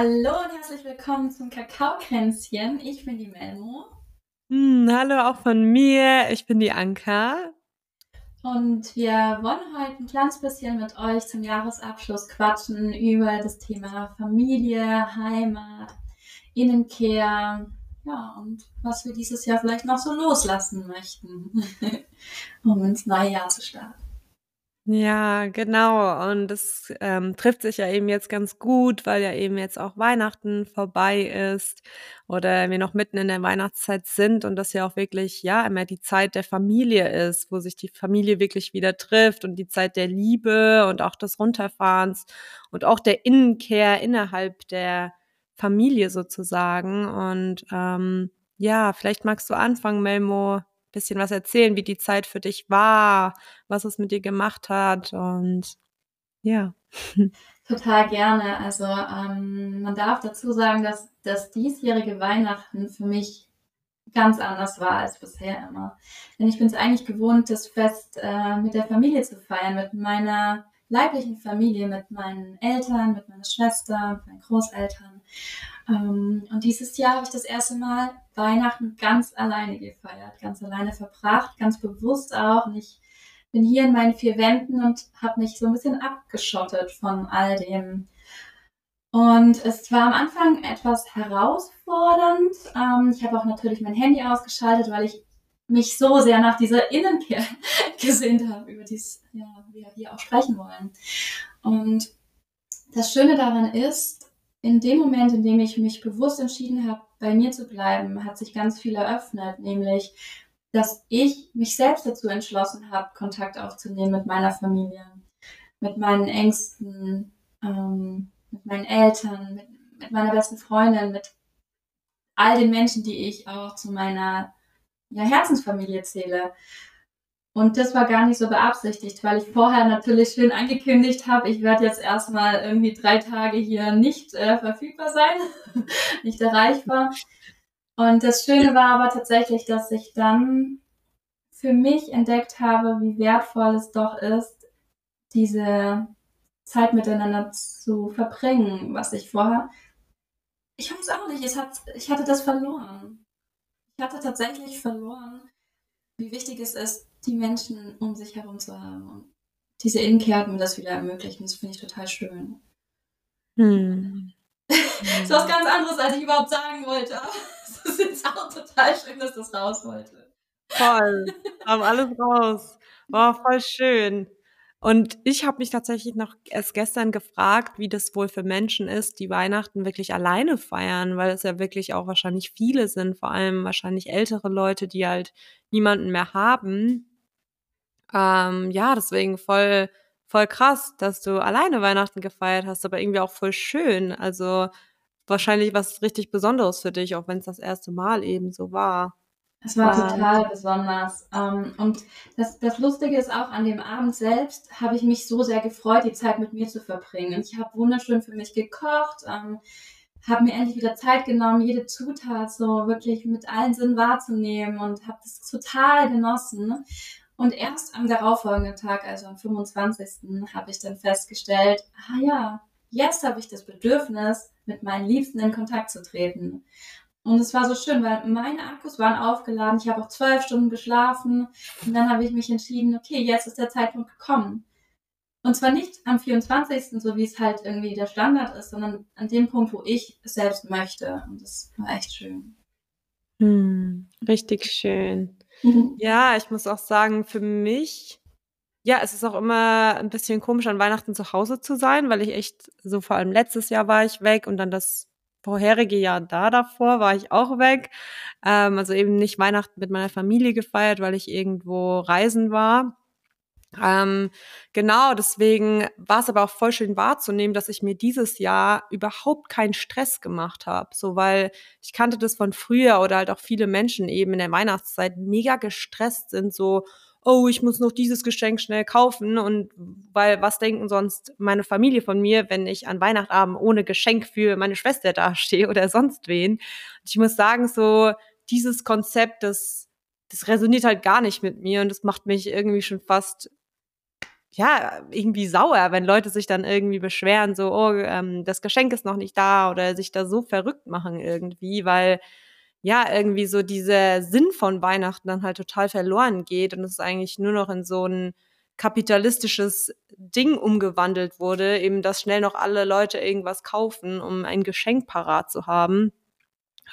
Hallo und herzlich willkommen zum Kakaokränzchen. Ich bin die Melmo. Hm, hallo auch von mir. Ich bin die Anka. Und wir wollen heute ein kleines bisschen mit euch zum Jahresabschluss quatschen über das Thema Familie, Heimat, Innenkehr, ja, und was wir dieses Jahr vielleicht noch so loslassen möchten, um ins neue Jahr zu starten. Ja, genau. Und es ähm, trifft sich ja eben jetzt ganz gut, weil ja eben jetzt auch Weihnachten vorbei ist oder wir noch mitten in der Weihnachtszeit sind und das ja auch wirklich, ja, immer die Zeit der Familie ist, wo sich die Familie wirklich wieder trifft und die Zeit der Liebe und auch des Runterfahrens und auch der Innenkehr innerhalb der Familie sozusagen. Und ähm, ja, vielleicht magst du anfangen, Melmo, bisschen was erzählen, wie die Zeit für dich war, was es mit dir gemacht hat und ja. Total gerne. Also ähm, man darf dazu sagen, dass das diesjährige Weihnachten für mich ganz anders war als bisher immer. Denn ich bin es eigentlich gewohnt, das Fest äh, mit der Familie zu feiern, mit meiner leiblichen Familie, mit meinen Eltern, mit meiner Schwester, mit meinen Großeltern. Ähm, und dieses Jahr habe ich das erste Mal Weihnachten ganz alleine gefeiert, ganz alleine verbracht, ganz bewusst auch. Und ich bin hier in meinen vier Wänden und habe mich so ein bisschen abgeschottet von all dem. Und es war am Anfang etwas herausfordernd. Ähm, ich habe auch natürlich mein Handy ausgeschaltet, weil ich mich so sehr nach dieser Innenkehr gesehnt habe, über die ja, wir hier auch sprechen wollen. Und das Schöne daran ist, in dem Moment, in dem ich mich bewusst entschieden habe, bei mir zu bleiben, hat sich ganz viel eröffnet, nämlich, dass ich mich selbst dazu entschlossen habe, Kontakt aufzunehmen mit meiner Familie, mit meinen Ängsten, ähm, mit meinen Eltern, mit, mit meiner besten Freundin, mit all den Menschen, die ich auch zu meiner ja, Herzensfamilie zähle. Und das war gar nicht so beabsichtigt, weil ich vorher natürlich schön angekündigt habe, ich werde jetzt erstmal irgendwie drei Tage hier nicht äh, verfügbar sein, nicht erreichbar. Und das Schöne war aber tatsächlich, dass ich dann für mich entdeckt habe, wie wertvoll es doch ist, diese Zeit miteinander zu verbringen, was ich vorher. Ich weiß auch nicht, hat, ich hatte das verloren. Ich hatte tatsächlich verloren, wie wichtig es ist, die Menschen um sich herum zu haben. Und diese Innenkehr hat mir das wieder ermöglicht und das finde ich total schön. Hm. das ist was ganz anderes, als ich überhaupt sagen wollte. Aber es ist jetzt auch total schön, dass das raus wollte. Voll. Haben alles raus. War voll schön. Und ich habe mich tatsächlich noch erst gestern gefragt, wie das wohl für Menschen ist, die Weihnachten wirklich alleine feiern, weil es ja wirklich auch wahrscheinlich viele sind, vor allem wahrscheinlich ältere Leute, die halt niemanden mehr haben. Ähm, ja, deswegen voll, voll krass, dass du alleine Weihnachten gefeiert hast, aber irgendwie auch voll schön. Also wahrscheinlich was richtig Besonderes für dich, auch wenn es das erste Mal eben so war. Es war total besonders. Ähm, und das, das Lustige ist auch, an dem Abend selbst habe ich mich so sehr gefreut, die Zeit mit mir zu verbringen. Ich habe wunderschön für mich gekocht, ähm, habe mir endlich wieder Zeit genommen, jede Zutat so wirklich mit allen Sinnen wahrzunehmen und habe das total genossen. Und erst am darauffolgenden Tag, also am 25. habe ich dann festgestellt, ah ja, jetzt habe ich das Bedürfnis, mit meinen Liebsten in Kontakt zu treten. Und es war so schön, weil meine Akkus waren aufgeladen. Ich habe auch zwölf Stunden geschlafen. Und dann habe ich mich entschieden, okay, jetzt ist der Zeitpunkt gekommen. Und zwar nicht am 24., so wie es halt irgendwie der Standard ist, sondern an dem Punkt, wo ich es selbst möchte. Und das war echt schön. Hm, richtig schön. Mhm. Ja, ich muss auch sagen, für mich, ja, es ist auch immer ein bisschen komisch, an Weihnachten zu Hause zu sein, weil ich echt, so vor allem letztes Jahr war ich weg und dann das vorherige Jahr da davor war ich auch weg. Ähm, also eben nicht Weihnachten mit meiner Familie gefeiert, weil ich irgendwo reisen war. Ähm, genau, deswegen war es aber auch voll schön wahrzunehmen, dass ich mir dieses Jahr überhaupt keinen Stress gemacht habe. So, weil ich kannte das von früher oder halt auch viele Menschen eben in der Weihnachtszeit mega gestresst sind, so, oh, ich muss noch dieses Geschenk schnell kaufen und weil was denken sonst meine Familie von mir, wenn ich an Weihnachtabend ohne Geschenk für meine Schwester dastehe oder sonst wen. Und ich muss sagen, so dieses Konzept, das, das resoniert halt gar nicht mit mir und das macht mich irgendwie schon fast ja, irgendwie sauer, wenn Leute sich dann irgendwie beschweren, so, oh, ähm, das Geschenk ist noch nicht da oder sich da so verrückt machen irgendwie, weil ja, irgendwie so dieser Sinn von Weihnachten dann halt total verloren geht und es eigentlich nur noch in so ein kapitalistisches Ding umgewandelt wurde, eben dass schnell noch alle Leute irgendwas kaufen, um ein Geschenk parat zu haben.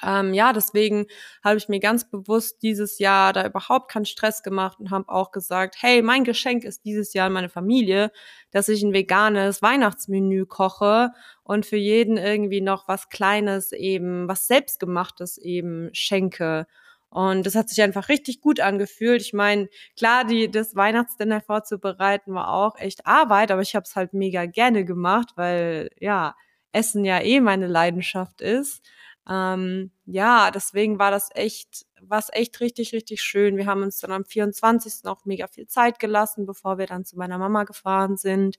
Ähm, ja, deswegen habe ich mir ganz bewusst dieses Jahr da überhaupt keinen Stress gemacht und habe auch gesagt, hey, mein Geschenk ist dieses Jahr an meine Familie, dass ich ein veganes Weihnachtsmenü koche und für jeden irgendwie noch was Kleines eben, was selbstgemachtes eben schenke. Und das hat sich einfach richtig gut angefühlt. Ich meine, klar, die, das Weihnachtsdinner vorzubereiten war auch echt Arbeit, aber ich habe es halt mega gerne gemacht, weil ja, Essen ja eh meine Leidenschaft ist. Ähm, ja, deswegen war das echt, was echt richtig, richtig schön. Wir haben uns dann am 24. auch mega viel Zeit gelassen, bevor wir dann zu meiner Mama gefahren sind.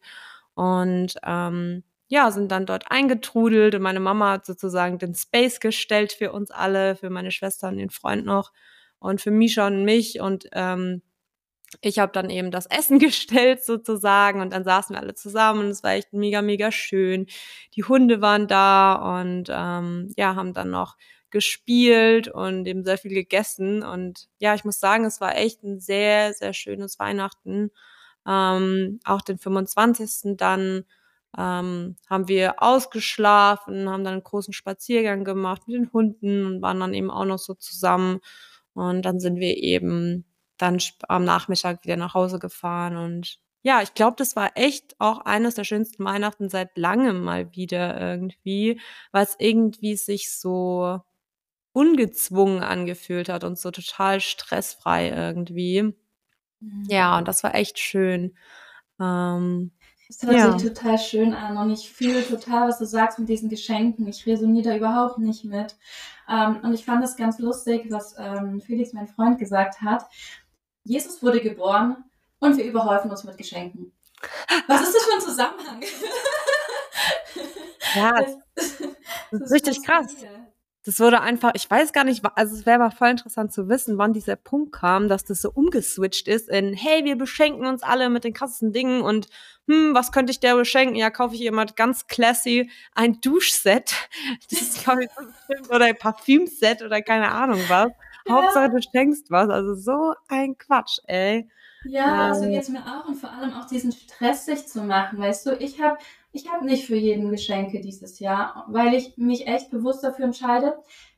Und ähm, ja, sind dann dort eingetrudelt und meine Mama hat sozusagen den Space gestellt für uns alle, für meine Schwester und den Freund noch und für Misha und mich und ähm, ich habe dann eben das Essen gestellt sozusagen und dann saßen wir alle zusammen und es war echt mega, mega schön. Die Hunde waren da und ähm, ja, haben dann noch gespielt und eben sehr viel gegessen. Und ja, ich muss sagen, es war echt ein sehr, sehr schönes Weihnachten. Ähm, auch den 25. dann ähm, haben wir ausgeschlafen, haben dann einen großen Spaziergang gemacht mit den Hunden und waren dann eben auch noch so zusammen. Und dann sind wir eben dann am Nachmittag wieder nach Hause gefahren und ja, ich glaube, das war echt auch eines der schönsten Weihnachten seit langem mal wieder irgendwie, weil es irgendwie sich so ungezwungen angefühlt hat und so total stressfrei irgendwie. Mhm. Ja, und das war echt schön. Ähm, es hört ja. sich total schön an und ich fühle total, was du sagst mit diesen Geschenken. Ich resoniere da überhaupt nicht mit. Ähm, und ich fand es ganz lustig, was ähm, Felix, mein Freund, gesagt hat. Jesus wurde geboren und wir überhäufen uns mit Geschenken. Was ist das für ein Zusammenhang? Ja, das, das ist richtig krass. Das wurde einfach, ich weiß gar nicht, also es wäre mal voll interessant zu wissen, wann dieser Punkt kam, dass das so umgeswitcht ist in, hey, wir beschenken uns alle mit den krassesten Dingen und, hm, was könnte ich der beschenken? Ja, kaufe ich jemand ganz classy ein Duschset. Das ist, glaube ich, oder ein Parfümset oder keine Ahnung was. Hauptsache, du schenkst was. Also so ein Quatsch, ey. Ja, ähm, so geht's mir auch und vor allem auch diesen Stress sich zu machen, weißt du, ich habe ich habe nicht für jeden Geschenke dieses Jahr, weil ich mich echt bewusst dafür entscheide,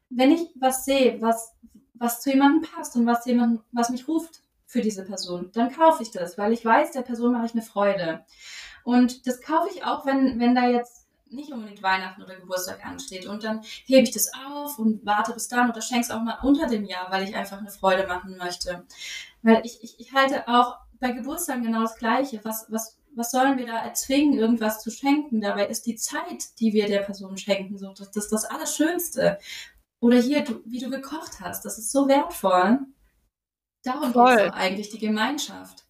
wenn ich was sehe, was, was zu jemandem passt und was jemand, was mich ruft für diese Person, dann kaufe ich das, weil ich weiß, der Person mache ich eine Freude. Und das kaufe ich auch, wenn, wenn da jetzt nicht unbedingt Weihnachten oder Geburtstag ansteht. Und dann hebe ich das auf und warte bis dann oder schenke es auch mal unter dem Jahr, weil ich einfach eine Freude machen möchte. Weil ich, ich, ich halte auch bei Geburtstagen genau das Gleiche. Was, was, was sollen wir da erzwingen, irgendwas zu schenken? Dabei ist die Zeit, die wir der Person schenken, so das, das das Allerschönste. Oder hier, du, wie du gekocht hast, das ist so wertvoll. Darum geht es eigentlich, die Gemeinschaft.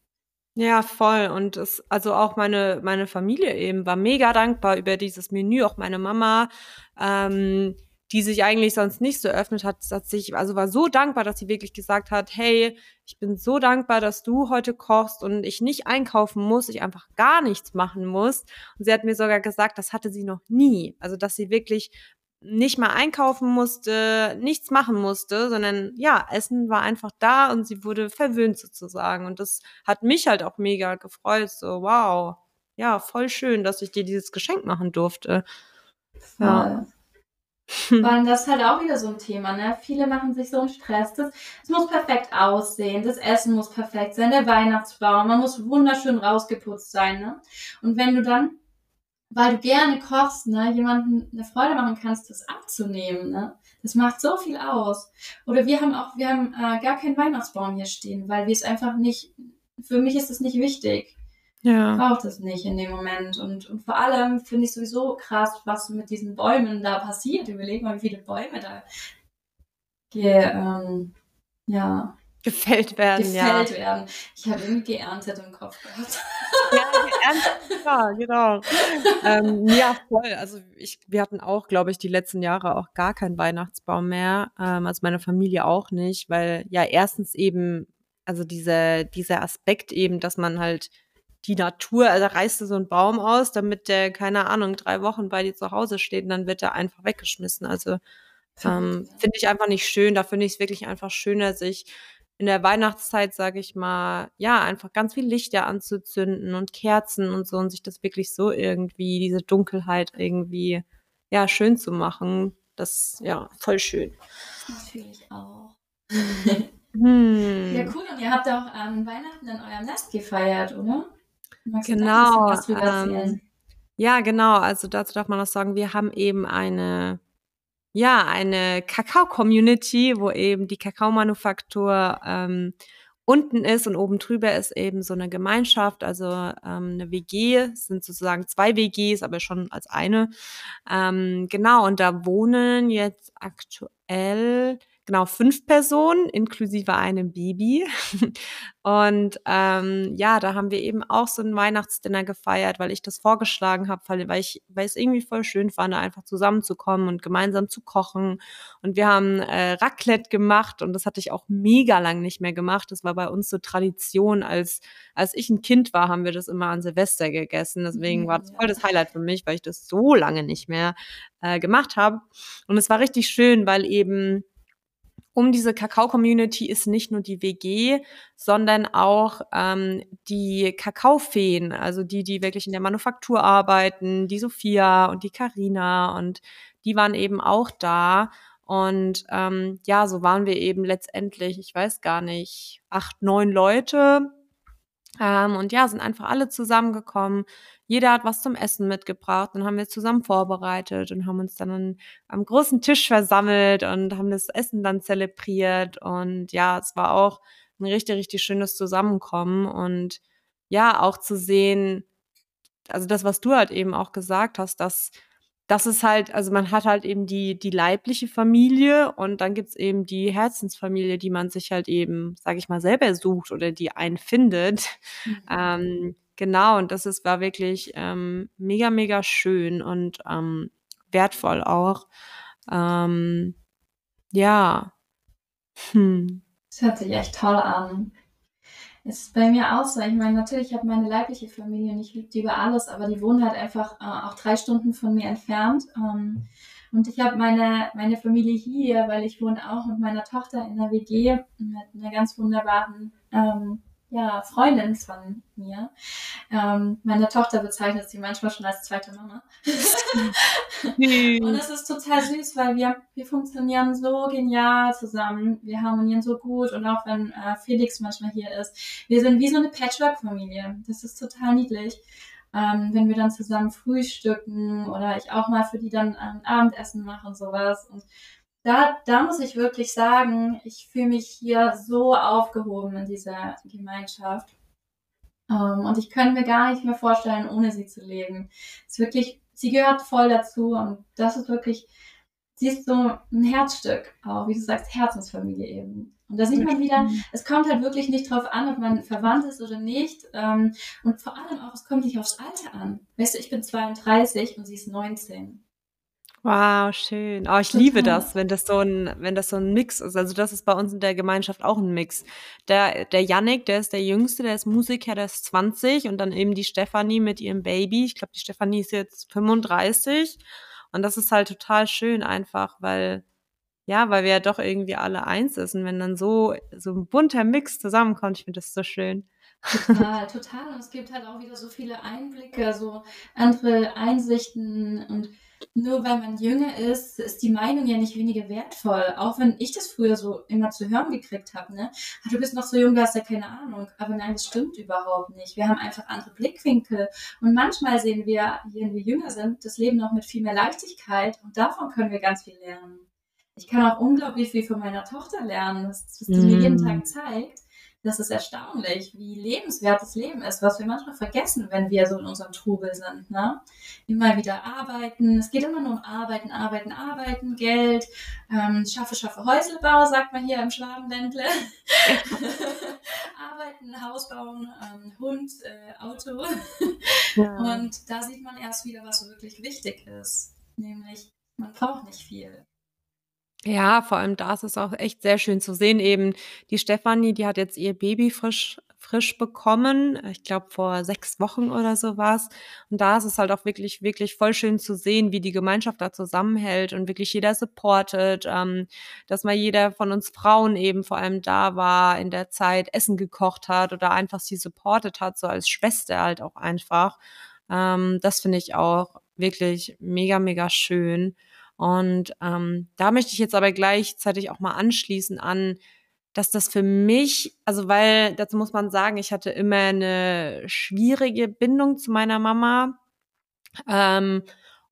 Ja, voll. Und es, also auch meine, meine Familie eben war mega dankbar über dieses Menü, auch meine Mama. Ähm, die sich eigentlich sonst nicht so öffnet hat, hat sich, also war so dankbar, dass sie wirklich gesagt hat, hey, ich bin so dankbar, dass du heute kochst und ich nicht einkaufen muss, ich einfach gar nichts machen muss. Und sie hat mir sogar gesagt, das hatte sie noch nie. Also, dass sie wirklich nicht mal einkaufen musste, nichts machen musste, sondern ja, Essen war einfach da und sie wurde verwöhnt sozusagen. Und das hat mich halt auch mega gefreut. So, wow, ja, voll schön, dass ich dir dieses Geschenk machen durfte. Ja. Weil das ist halt auch wieder so ein Thema, ne? Viele machen sich so einen Stress. Das, es muss perfekt aussehen, das Essen muss perfekt sein, der Weihnachtsbaum, man muss wunderschön rausgeputzt sein, ne? Und wenn du dann, weil du gerne kochst, ne, jemanden eine Freude machen kannst, das abzunehmen, ne? Das macht so viel aus. Oder wir haben auch, wir haben äh, gar keinen Weihnachtsbaum hier stehen, weil wir es einfach nicht, für mich ist es nicht wichtig ja. braucht es nicht in dem Moment. Und, und vor allem finde ich sowieso krass, was mit diesen Bäumen da passiert. Überleg mal, wie viele Bäume da ge, ähm, ja, gefällt werden. Gefällt ja. werden. Ich habe irgendwie geerntet im Kopf gehabt. Ja, geerntet, ja, genau. ähm, ja, voll. Also ich, wir hatten auch, glaube ich, die letzten Jahre auch gar keinen Weihnachtsbaum mehr. Ähm, also meine Familie auch nicht, weil ja erstens eben, also diese, dieser Aspekt eben, dass man halt die Natur, also reißt du so einen Baum aus, damit der, keine Ahnung, drei Wochen bei dir zu Hause steht und dann wird er einfach weggeschmissen. Also ähm, finde ich einfach nicht schön. Da finde ich es wirklich einfach schöner, sich in der Weihnachtszeit, sage ich mal, ja, einfach ganz viel Lichter anzuzünden und Kerzen und so und sich das wirklich so irgendwie, diese Dunkelheit irgendwie, ja, schön zu machen. Das, ja, voll schön. Natürlich auch. hm. Ja, cool. Und ihr habt auch an Weihnachten in eurem Nest gefeiert, oder? Magst genau. Ähm, ja, genau. Also dazu darf man auch sagen, wir haben eben eine ja, eine Kakao-Community, wo eben die Kakaomanufaktur ähm, unten ist und oben drüber ist eben so eine Gemeinschaft, also ähm, eine WG, es sind sozusagen zwei WGs, aber schon als eine. Ähm, genau, und da wohnen jetzt aktuell genau fünf Personen inklusive einem Baby. Und ähm, ja, da haben wir eben auch so ein Weihnachtsdinner gefeiert, weil ich das vorgeschlagen habe, weil, ich, weil ich es irgendwie voll schön fand, einfach zusammenzukommen und gemeinsam zu kochen. Und wir haben äh, Raclette gemacht und das hatte ich auch mega lang nicht mehr gemacht. Das war bei uns so Tradition, als als ich ein Kind war, haben wir das immer an Silvester gegessen. Deswegen war das voll das Highlight für mich, weil ich das so lange nicht mehr äh, gemacht habe. Und es war richtig schön, weil eben um diese Kakao-Community ist nicht nur die WG, sondern auch ähm, die Kakaofeen, also die, die wirklich in der Manufaktur arbeiten, die Sophia und die Karina und die waren eben auch da. Und ähm, ja, so waren wir eben letztendlich, ich weiß gar nicht, acht, neun Leute. Ähm, und ja, sind einfach alle zusammengekommen. Jeder hat was zum Essen mitgebracht. Dann haben wir zusammen vorbereitet und haben uns dann an, am großen Tisch versammelt und haben das Essen dann zelebriert. Und ja, es war auch ein richtig, richtig schönes Zusammenkommen und ja, auch zu sehen, also das, was du halt eben auch gesagt hast, dass das ist halt, also man hat halt eben die, die leibliche Familie und dann gibt's eben die Herzensfamilie, die man sich halt eben, sage ich mal, selber sucht oder die einen findet. Mhm. Ähm, Genau, und das ist, war wirklich ähm, mega, mega schön und ähm, wertvoll auch. Ähm, ja. Hm. Das hört sich echt toll an. Es ist bei mir auch so. Ich meine, natürlich, ich habe meine leibliche Familie und ich liebe die über alles, aber die wohnen halt einfach äh, auch drei Stunden von mir entfernt. Ähm, und ich habe meine, meine Familie hier, weil ich wohne auch mit meiner Tochter in der WG mit einer ganz wunderbaren ähm, ja, Freundin von mir. Ähm, meine Tochter bezeichnet sie manchmal schon als zweite Mama. und es ist total süß, weil wir, wir funktionieren so genial zusammen. Wir harmonieren so gut und auch wenn äh, Felix manchmal hier ist, wir sind wie so eine Patchwork-Familie. Das ist total niedlich. Ähm, wenn wir dann zusammen frühstücken oder ich auch mal für die dann ein Abendessen mache und sowas. Und da, da muss ich wirklich sagen, ich fühle mich hier so aufgehoben in dieser Gemeinschaft. Um, ähm, und ich könnte mir gar nicht mehr vorstellen, ohne sie zu leben. Es ist wirklich, sie gehört voll dazu und das ist wirklich, sie ist so ein Herzstück auch, wie du sagst, Herzensfamilie eben. Und da sieht man wieder, es kommt halt wirklich nicht drauf an, ob man verwandt ist oder nicht. Ähm, und vor allem auch, es kommt nicht aufs Alter an. Weißt du, ich bin 32 und sie ist 19. Wow, schön. Oh, ich liebe das, wenn das so ein, wenn das so ein Mix ist. Also das ist bei uns in der Gemeinschaft auch ein Mix. Der, der Yannick, der ist der Jüngste, der ist Musiker, der ist 20 und dann eben die Stefanie mit ihrem Baby. Ich glaube, die Stefanie ist jetzt 35 und das ist halt total schön einfach, weil ja, weil wir ja doch irgendwie alle eins ist und wenn dann so so ein bunter Mix zusammenkommt, ich finde das so schön. Total, total. Und es gibt halt auch wieder so viele Einblicke, so andere Einsichten und nur weil man jünger ist, ist die Meinung ja nicht weniger wertvoll. Auch wenn ich das früher so immer zu hören gekriegt habe, ne? Ah, du bist noch so jung, du hast ja keine Ahnung. Aber nein, das stimmt überhaupt nicht. Wir haben einfach andere Blickwinkel. Und manchmal sehen wir, wenn wir jünger sind, das Leben noch mit viel mehr Leichtigkeit. Und davon können wir ganz viel lernen. Ich kann auch unglaublich viel von meiner Tochter lernen, was, was die mm. mir jeden Tag mm. zeigt das ist erstaunlich, wie lebenswert das Leben ist, was wir manchmal vergessen, wenn wir so in unserem Trubel sind. Ne? Immer wieder arbeiten. Es geht immer nur um Arbeiten, Arbeiten, Arbeiten, Geld. Ähm, schaffe, schaffe Häuselbau, sagt man hier im Schwabenländle. arbeiten, Haus bauen, ähm, Hund, äh, Auto. Ja. Und da sieht man erst wieder, was wirklich wichtig ist. Nämlich, man braucht nicht viel. Ja, vor allem da ist es auch echt sehr schön zu sehen. Eben die Stefanie, die hat jetzt ihr Baby frisch frisch bekommen. Ich glaube, vor sechs Wochen oder so war's. Und da ist es halt auch wirklich, wirklich voll schön zu sehen, wie die Gemeinschaft da zusammenhält und wirklich jeder supportet, ähm, dass mal jeder von uns Frauen eben vor allem da war, in der Zeit Essen gekocht hat oder einfach sie supportet hat, so als Schwester halt auch einfach. Ähm, das finde ich auch wirklich mega, mega schön. Und ähm, da möchte ich jetzt aber gleichzeitig auch mal anschließen an, dass das für mich, also weil, dazu muss man sagen, ich hatte immer eine schwierige Bindung zu meiner Mama. Ähm,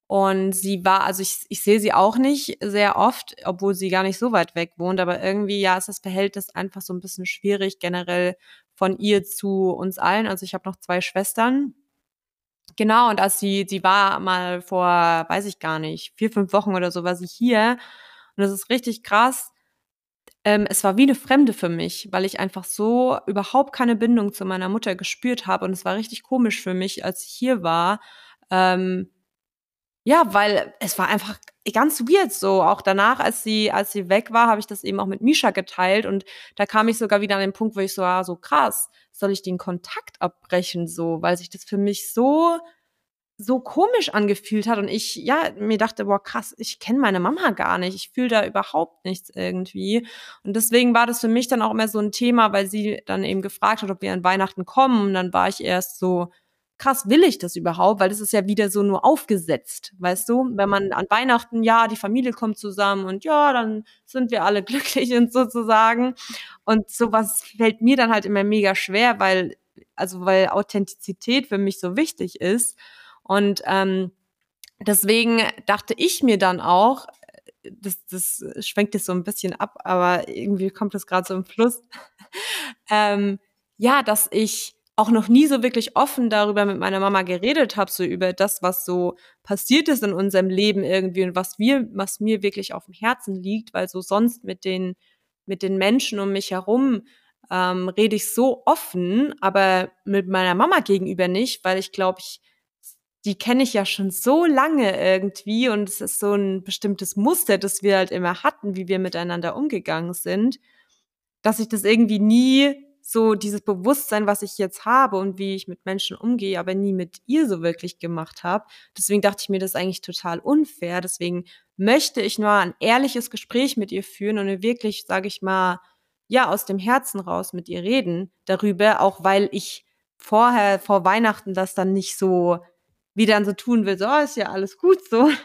und sie war, also ich, ich sehe sie auch nicht sehr oft, obwohl sie gar nicht so weit weg wohnt, aber irgendwie, ja, ist das Verhältnis einfach so ein bisschen schwierig generell von ihr zu uns allen. Also ich habe noch zwei Schwestern Genau, und als sie, sie war mal vor, weiß ich gar nicht, vier, fünf Wochen oder so, war sie hier. Und das ist richtig krass. Ähm, es war wie eine Fremde für mich, weil ich einfach so überhaupt keine Bindung zu meiner Mutter gespürt habe. Und es war richtig komisch für mich, als ich hier war. Ähm, ja, weil es war einfach ganz weird. So. Auch danach, als sie, als sie weg war, habe ich das eben auch mit Misha geteilt. Und da kam ich sogar wieder an den Punkt, wo ich so war, so krass, soll ich den Kontakt abbrechen so, weil sich das für mich so so komisch angefühlt hat. Und ich ja mir dachte, boah krass, ich kenne meine Mama gar nicht, ich fühle da überhaupt nichts irgendwie. Und deswegen war das für mich dann auch immer so ein Thema, weil sie dann eben gefragt hat, ob wir an Weihnachten kommen. Und dann war ich erst so krass, will ich das überhaupt? Weil das ist ja wieder so nur aufgesetzt, weißt du? Wenn man an Weihnachten, ja, die Familie kommt zusammen und ja, dann sind wir alle glücklich und sozusagen. Und sowas fällt mir dann halt immer mega schwer, weil, also weil Authentizität für mich so wichtig ist. Und ähm, deswegen dachte ich mir dann auch, das, das schwenkt jetzt so ein bisschen ab, aber irgendwie kommt das gerade so im Fluss. ähm, ja, dass ich auch noch nie so wirklich offen darüber mit meiner Mama geredet habe, so über das, was so passiert ist in unserem Leben irgendwie und was wir, was mir wirklich auf dem Herzen liegt, weil so sonst mit den, mit den Menschen um mich herum ähm, rede ich so offen, aber mit meiner Mama gegenüber nicht, weil ich glaube, ich, die kenne ich ja schon so lange irgendwie und es ist so ein bestimmtes Muster, das wir halt immer hatten, wie wir miteinander umgegangen sind, dass ich das irgendwie nie so dieses Bewusstsein, was ich jetzt habe und wie ich mit Menschen umgehe, aber nie mit ihr so wirklich gemacht habe. Deswegen dachte ich mir, das ist eigentlich total unfair. Deswegen möchte ich nur ein ehrliches Gespräch mit ihr führen und wirklich, sage ich mal, ja, aus dem Herzen raus mit ihr reden darüber, auch weil ich vorher, vor Weihnachten das dann nicht so wie dann so tun will, so, oh, ist ja alles gut so.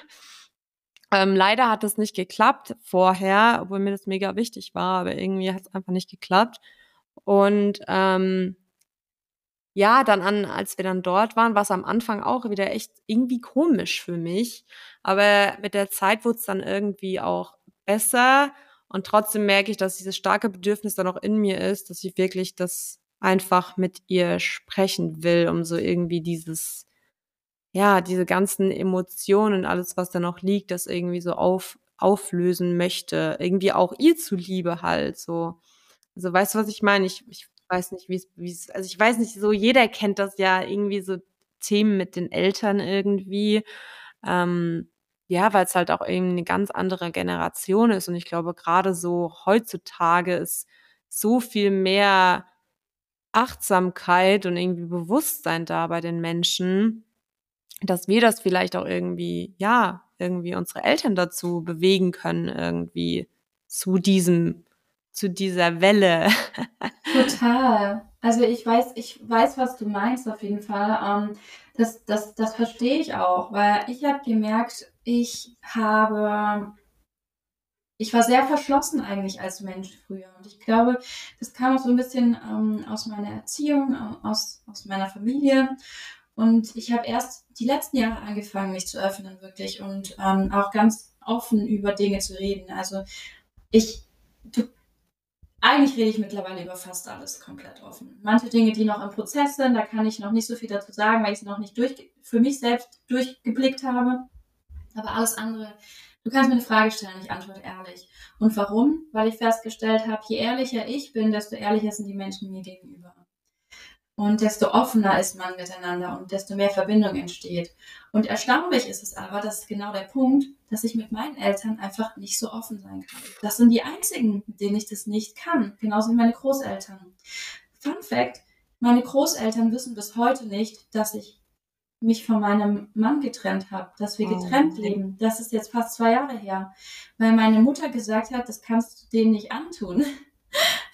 Ähm, leider hat es nicht geklappt vorher, obwohl mir das mega wichtig war, aber irgendwie hat es einfach nicht geklappt. Und ähm, ja, dann an, als wir dann dort waren, war es am Anfang auch wieder echt irgendwie komisch für mich. Aber mit der Zeit wurde es dann irgendwie auch besser. Und trotzdem merke ich, dass dieses starke Bedürfnis dann auch in mir ist, dass ich wirklich das einfach mit ihr sprechen will, um so irgendwie dieses, ja, diese ganzen Emotionen alles, was da noch liegt, das irgendwie so auf, auflösen möchte. Irgendwie auch ihr zuliebe halt, so. Also weißt du, was ich meine? Ich, ich weiß nicht, wie es, also ich weiß nicht, so jeder kennt das ja irgendwie so Themen mit den Eltern irgendwie. Ähm, ja, weil es halt auch irgendwie eine ganz andere Generation ist. Und ich glaube, gerade so heutzutage ist so viel mehr Achtsamkeit und irgendwie Bewusstsein da bei den Menschen, dass wir das vielleicht auch irgendwie, ja, irgendwie unsere Eltern dazu bewegen können, irgendwie zu diesem zu dieser Welle. Total. Also ich weiß, ich weiß, was du meinst auf jeden Fall. Ähm, das, das, das verstehe ich auch, weil ich habe gemerkt, ich habe, ich war sehr verschlossen eigentlich als Mensch früher. Und ich glaube, das kam auch so ein bisschen ähm, aus meiner Erziehung, aus, aus meiner Familie. Und ich habe erst die letzten Jahre angefangen, mich zu öffnen, wirklich, und ähm, auch ganz offen über Dinge zu reden. Also ich, du eigentlich rede ich mittlerweile über fast alles komplett offen. Manche Dinge, die noch im Prozess sind, da kann ich noch nicht so viel dazu sagen, weil ich es noch nicht durch, für mich selbst durchgeblickt habe. Aber alles andere, du kannst mir eine Frage stellen, ich antworte ehrlich. Und warum? Weil ich festgestellt habe, je ehrlicher ich bin, desto ehrlicher sind die Menschen mir gegenüber. Und desto offener ist man miteinander und desto mehr Verbindung entsteht. Und erstaunlich ist es aber, das ist genau der Punkt, dass ich mit meinen Eltern einfach nicht so offen sein kann. Das sind die einzigen, denen ich das nicht kann. Genauso wie meine Großeltern. Fun Fact, meine Großeltern wissen bis heute nicht, dass ich mich von meinem Mann getrennt habe, dass wir getrennt oh. leben. Das ist jetzt fast zwei Jahre her, weil meine Mutter gesagt hat, das kannst du denen nicht antun.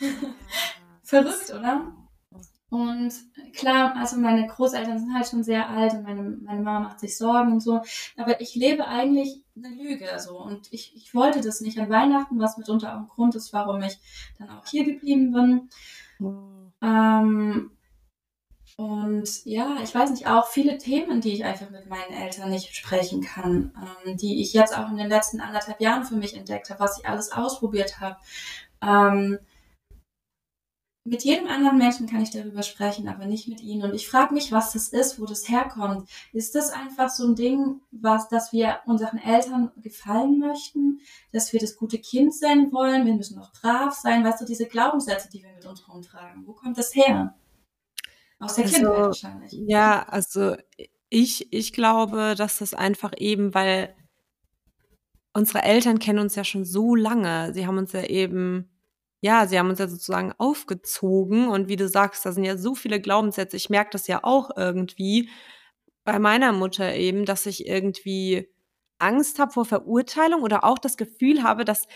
Verrückt, oder? Und klar, also meine Großeltern sind halt schon sehr alt und meine, meine Mama macht sich Sorgen und so. Aber ich lebe eigentlich eine Lüge so. Und ich, ich wollte das nicht an Weihnachten, was mitunter auch ein Grund ist, warum ich dann auch hier geblieben bin. Oh. Ähm, und ja, ich weiß nicht, auch viele Themen, die ich einfach mit meinen Eltern nicht sprechen kann, ähm, die ich jetzt auch in den letzten anderthalb Jahren für mich entdeckt habe, was ich alles ausprobiert habe. Ähm, mit jedem anderen Menschen kann ich darüber sprechen, aber nicht mit ihnen. Und ich frage mich, was das ist, wo das herkommt. Ist das einfach so ein Ding, was, dass wir unseren Eltern gefallen möchten, dass wir das gute Kind sein wollen, wir müssen noch brav sein, weißt du, diese Glaubenssätze, die wir mit uns rumtragen. Wo kommt das her? Aus der also, Kindheit wahrscheinlich. Ja, also ich, ich glaube, dass das einfach eben, weil unsere Eltern kennen uns ja schon so lange. Sie haben uns ja eben, ja, sie haben uns ja sozusagen aufgezogen. Und wie du sagst, da sind ja so viele Glaubenssätze. Ich merke das ja auch irgendwie bei meiner Mutter eben, dass ich irgendwie Angst habe vor Verurteilung oder auch das Gefühl habe, dass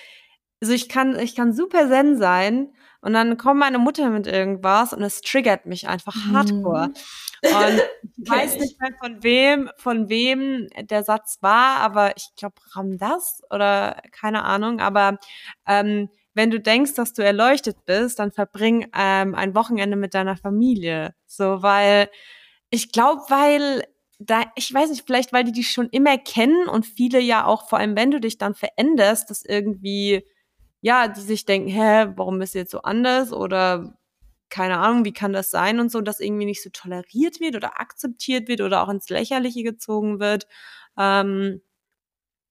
also ich kann, ich kann super zen sein und dann kommt meine Mutter mit irgendwas und es triggert mich einfach hardcore. Mhm. Und ich weiß nicht mehr von wem, von wem der Satz war, aber ich glaube das oder keine Ahnung. Aber ähm, wenn du denkst, dass du erleuchtet bist, dann verbring ähm, ein Wochenende mit deiner Familie. So, weil ich glaube, weil da, ich weiß nicht, vielleicht weil die dich schon immer kennen und viele ja auch, vor allem wenn du dich dann veränderst, das irgendwie ja, die sich denken, hä, warum bist du jetzt so anders oder keine Ahnung, wie kann das sein und so, dass irgendwie nicht so toleriert wird oder akzeptiert wird oder auch ins Lächerliche gezogen wird. Ähm,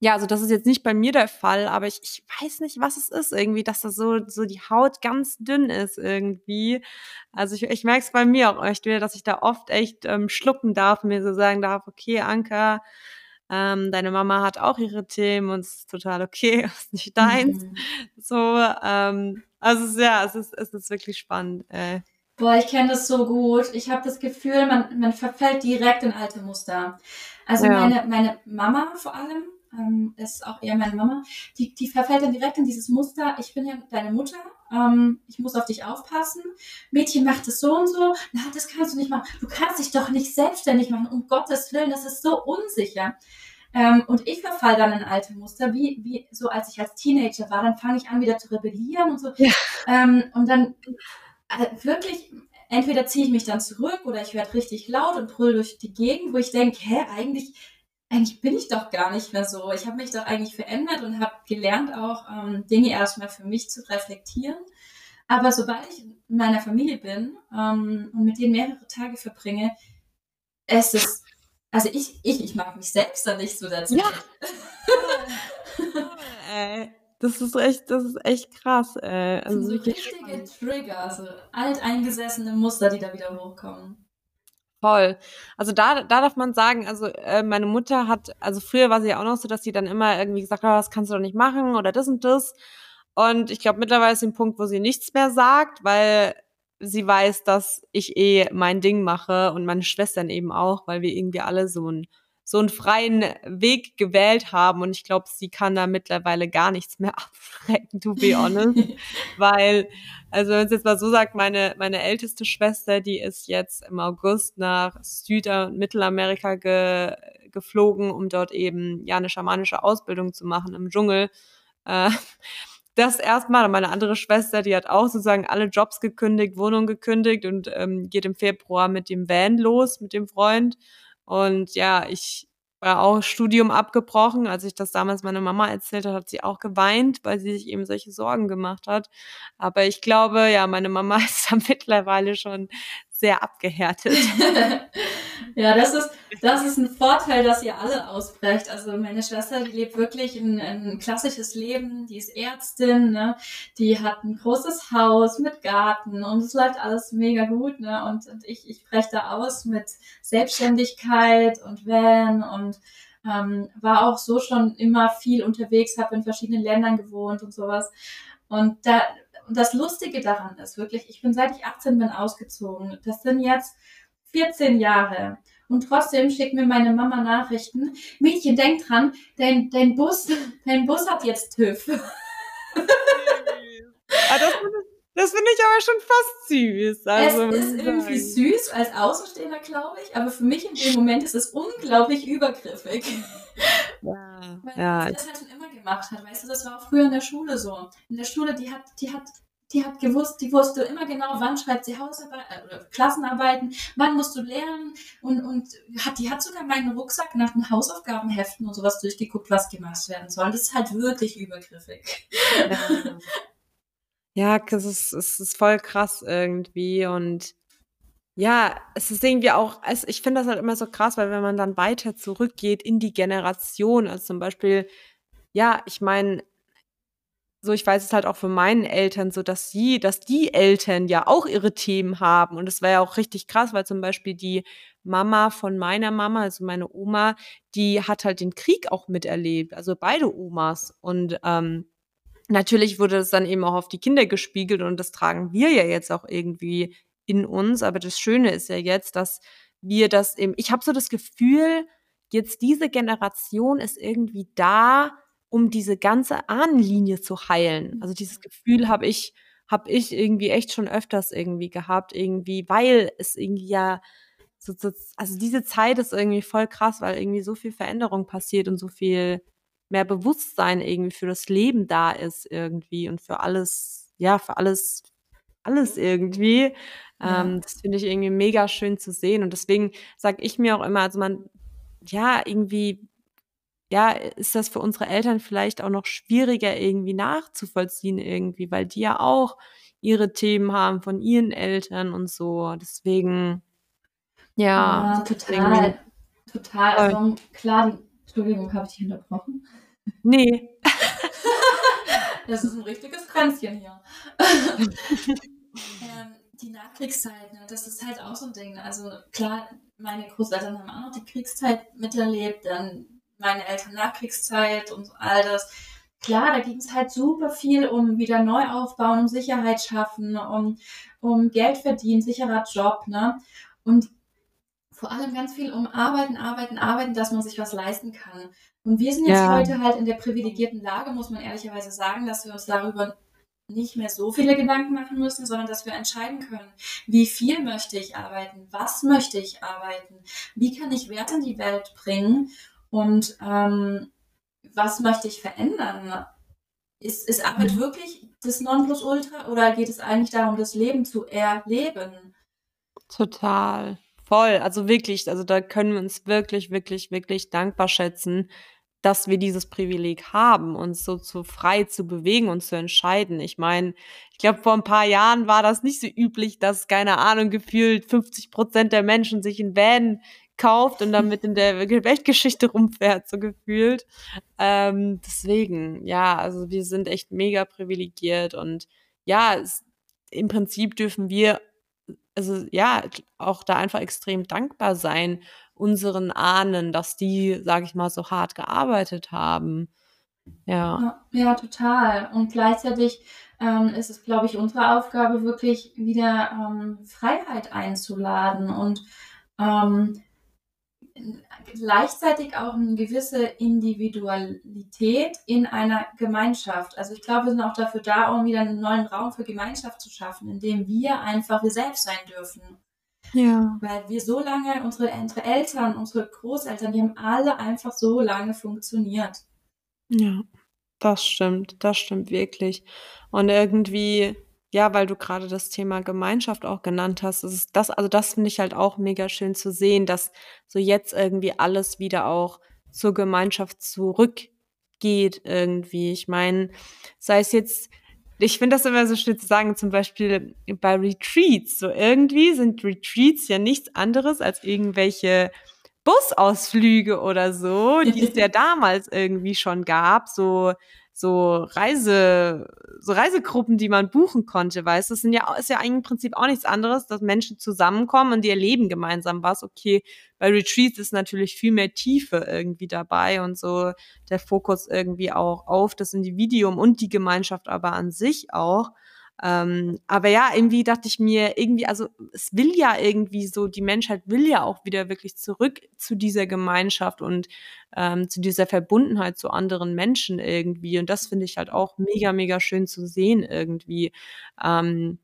ja, also das ist jetzt nicht bei mir der Fall, aber ich, ich weiß nicht, was es ist irgendwie, dass da so, so die Haut ganz dünn ist irgendwie. Also ich, ich merke es bei mir auch echt wieder, dass ich da oft echt ähm, schlucken darf und mir so sagen darf, okay, Anka, ähm, deine Mama hat auch ihre Themen und es ist total okay, ist nicht deins. Mhm. So, ähm, also ja, es ist, es ist wirklich spannend. Äh. Boah, ich kenne das so gut. Ich habe das Gefühl, man, man verfällt direkt in alte Muster. Also ja. meine, meine Mama vor allem, ähm, ist auch eher meine Mama, die, die verfällt dann direkt in dieses Muster, ich bin ja deine Mutter, ähm, ich muss auf dich aufpassen, Mädchen macht es so und so, na, das kannst du nicht machen, du kannst dich doch nicht selbstständig machen, um Gottes Willen, das ist so unsicher. Ähm, und ich verfall dann in alte Muster, wie, wie so als ich als Teenager war, dann fange ich an wieder zu rebellieren und so. Ja. Ähm, und dann äh, wirklich, entweder ziehe ich mich dann zurück oder ich werde richtig laut und brüll durch die Gegend, wo ich denke, hä, eigentlich eigentlich bin ich doch gar nicht mehr so. Ich habe mich doch eigentlich verändert und habe gelernt, auch ähm, Dinge erstmal für mich zu reflektieren. Aber sobald ich in meiner Familie bin ähm, und mit denen mehrere Tage verbringe, es ist, also ich, ich, ich mag mich selbst da nicht so dazu. Ja. Das ist echt, das ist echt krass, ey. Also so richtige spannend. Trigger, also alteingesessene Muster, die da wieder hochkommen. Voll. Also da, da darf man sagen, also äh, meine Mutter hat, also früher war sie ja auch noch so, dass sie dann immer irgendwie gesagt hat, oh, das kannst du doch nicht machen oder das und das. Und ich glaube, mittlerweile ist ein Punkt, wo sie nichts mehr sagt, weil sie weiß, dass ich eh mein Ding mache und meine Schwestern eben auch, weil wir irgendwie alle so ein so einen freien Weg gewählt haben und ich glaube, sie kann da mittlerweile gar nichts mehr abschrecken, to be honest, weil, also wenn es jetzt mal so sagt, meine, meine älteste Schwester, die ist jetzt im August nach Süd- und Mittelamerika ge, geflogen, um dort eben, ja, eine schamanische Ausbildung zu machen im Dschungel. Äh, das erstmal. Und meine andere Schwester, die hat auch sozusagen alle Jobs gekündigt, Wohnung gekündigt und ähm, geht im Februar mit dem Van los, mit dem Freund. Und ja, ich auch Studium abgebrochen. Als ich das damals meiner Mama erzählt hat, hat sie auch geweint, weil sie sich eben solche Sorgen gemacht hat. Aber ich glaube, ja, meine Mama ist da mittlerweile schon sehr abgehärtet. ja, das ist, das ist ein Vorteil, dass ihr alle ausbrecht. Also meine Schwester, die lebt wirklich ein, ein klassisches Leben, die ist Ärztin, ne? die hat ein großes Haus mit Garten und es läuft alles mega gut. Ne? Und, und ich, ich breche da aus mit Selbstständigkeit und Van und ähm, war auch so schon immer viel unterwegs, habe in verschiedenen Ländern gewohnt und sowas. Und da das Lustige daran ist wirklich, ich bin seit ich 18 bin ausgezogen. Das sind jetzt 14 Jahre. Und trotzdem schickt mir meine Mama Nachrichten. Mädchen, denk dran, dein, dein Bus, dein Bus hat jetzt TÜV. ah, das das finde ich aber schon fast süß. Also, es ist irgendwie süß als Außenstehender, glaube ich, aber für mich in dem Moment ist es unglaublich übergriffig. Ja, Weil ja. sie das halt schon immer gemacht hat, weißt du, das war auch früher in der Schule so. In der Schule, die hat, die hat, die hat gewusst, die wusste immer genau, wann schreibt sie Hausarbeit, äh, Klassenarbeiten, wann musst du lernen und, und hat, die hat sogar meinen Rucksack nach den Hausaufgabenheften und sowas durchgeguckt, was gemacht werden soll. Das ist halt wirklich übergriffig. Ja. Ja, es ist, es ist voll krass irgendwie und ja, es ist irgendwie auch, also ich finde das halt immer so krass, weil wenn man dann weiter zurückgeht in die Generation, also zum Beispiel, ja, ich meine, so ich weiß es halt auch von meinen Eltern, so dass sie, dass die Eltern ja auch ihre Themen haben und es war ja auch richtig krass, weil zum Beispiel die Mama von meiner Mama, also meine Oma, die hat halt den Krieg auch miterlebt, also beide Omas und ähm, Natürlich wurde es dann eben auch auf die Kinder gespiegelt und das tragen wir ja jetzt auch irgendwie in uns. Aber das Schöne ist ja jetzt, dass wir das eben, ich habe so das Gefühl, jetzt diese Generation ist irgendwie da, um diese ganze Ahnenlinie zu heilen. Also dieses Gefühl habe ich, habe ich irgendwie echt schon öfters irgendwie gehabt, irgendwie, weil es irgendwie ja so, so, also diese Zeit ist irgendwie voll krass, weil irgendwie so viel Veränderung passiert und so viel mehr Bewusstsein irgendwie für das Leben da ist irgendwie und für alles, ja, für alles, alles irgendwie. Ja. Ähm, das finde ich irgendwie mega schön zu sehen. Und deswegen sage ich mir auch immer, also man, ja, irgendwie, ja, ist das für unsere Eltern vielleicht auch noch schwieriger irgendwie nachzuvollziehen irgendwie, weil die ja auch ihre Themen haben von ihren Eltern und so. Deswegen, ja. ja total. Total. Also klar, Entschuldigung, habe ich dich unterbrochen? Nee. das ist ein richtiges Kränzchen hier. ähm, die Nachkriegszeit, ne, das ist halt auch so ein Ding. Also klar, meine Großeltern haben auch noch die Kriegszeit miterlebt, dann meine Eltern Nachkriegszeit und all das. Klar, da ging es halt super viel um wieder Neuaufbauen, um Sicherheit schaffen, um, um Geld verdienen, sicherer Job, ne? Und vor allem ganz viel um Arbeiten, Arbeiten, Arbeiten, dass man sich was leisten kann. Und wir sind jetzt ja. heute halt in der privilegierten Lage, muss man ehrlicherweise sagen, dass wir uns darüber nicht mehr so viele Gedanken machen müssen, sondern dass wir entscheiden können, wie viel möchte ich arbeiten, was möchte ich arbeiten, wie kann ich Wert in die Welt bringen und ähm, was möchte ich verändern. Ist, ist Arbeit mhm. wirklich das Nonplusultra oder geht es eigentlich darum, das Leben zu erleben? Total. Voll, also wirklich, also da können wir uns wirklich, wirklich, wirklich dankbar schätzen, dass wir dieses Privileg haben, uns so zu frei zu bewegen und zu entscheiden. Ich meine, ich glaube, vor ein paar Jahren war das nicht so üblich, dass, keine Ahnung, gefühlt 50 Prozent der Menschen sich in Van kauft und damit in der Weltgeschichte rumfährt, so gefühlt. Ähm, deswegen, ja, also wir sind echt mega privilegiert und ja, es, im Prinzip dürfen wir also ja, auch da einfach extrem dankbar sein unseren Ahnen, dass die, sage ich mal, so hart gearbeitet haben. Ja. Ja, total. Und gleichzeitig ähm, ist es, glaube ich, unsere Aufgabe, wirklich wieder ähm, Freiheit einzuladen und ähm, gleichzeitig auch eine gewisse Individualität in einer Gemeinschaft. Also ich glaube, wir sind auch dafür da, um wieder einen neuen Raum für Gemeinschaft zu schaffen, in dem wir einfach wir selbst sein dürfen. Ja. Weil wir so lange, unsere, unsere Eltern, unsere Großeltern, die haben alle einfach so lange funktioniert. Ja, das stimmt, das stimmt wirklich. Und irgendwie ja, weil du gerade das Thema Gemeinschaft auch genannt hast, das ist das, also das finde ich halt auch mega schön zu sehen, dass so jetzt irgendwie alles wieder auch zur Gemeinschaft zurückgeht irgendwie. Ich meine, sei es jetzt, ich finde das immer so schön zu sagen, zum Beispiel bei Retreats. So irgendwie sind Retreats ja nichts anderes als irgendwelche Busausflüge oder so, die es ja damals irgendwie schon gab, so so Reise, so Reisegruppen, die man buchen konnte, weißt du, das sind ja, ist ja im Prinzip auch nichts anderes, dass Menschen zusammenkommen und die erleben gemeinsam was. Okay, bei Retreats ist natürlich viel mehr Tiefe irgendwie dabei und so der Fokus irgendwie auch auf das Individuum und die Gemeinschaft aber an sich auch. Ähm, aber ja, irgendwie dachte ich mir, irgendwie, also es will ja irgendwie so, die Menschheit will ja auch wieder wirklich zurück zu dieser Gemeinschaft und ähm, zu dieser Verbundenheit zu anderen Menschen irgendwie. Und das finde ich halt auch mega, mega schön zu sehen irgendwie. Ähm,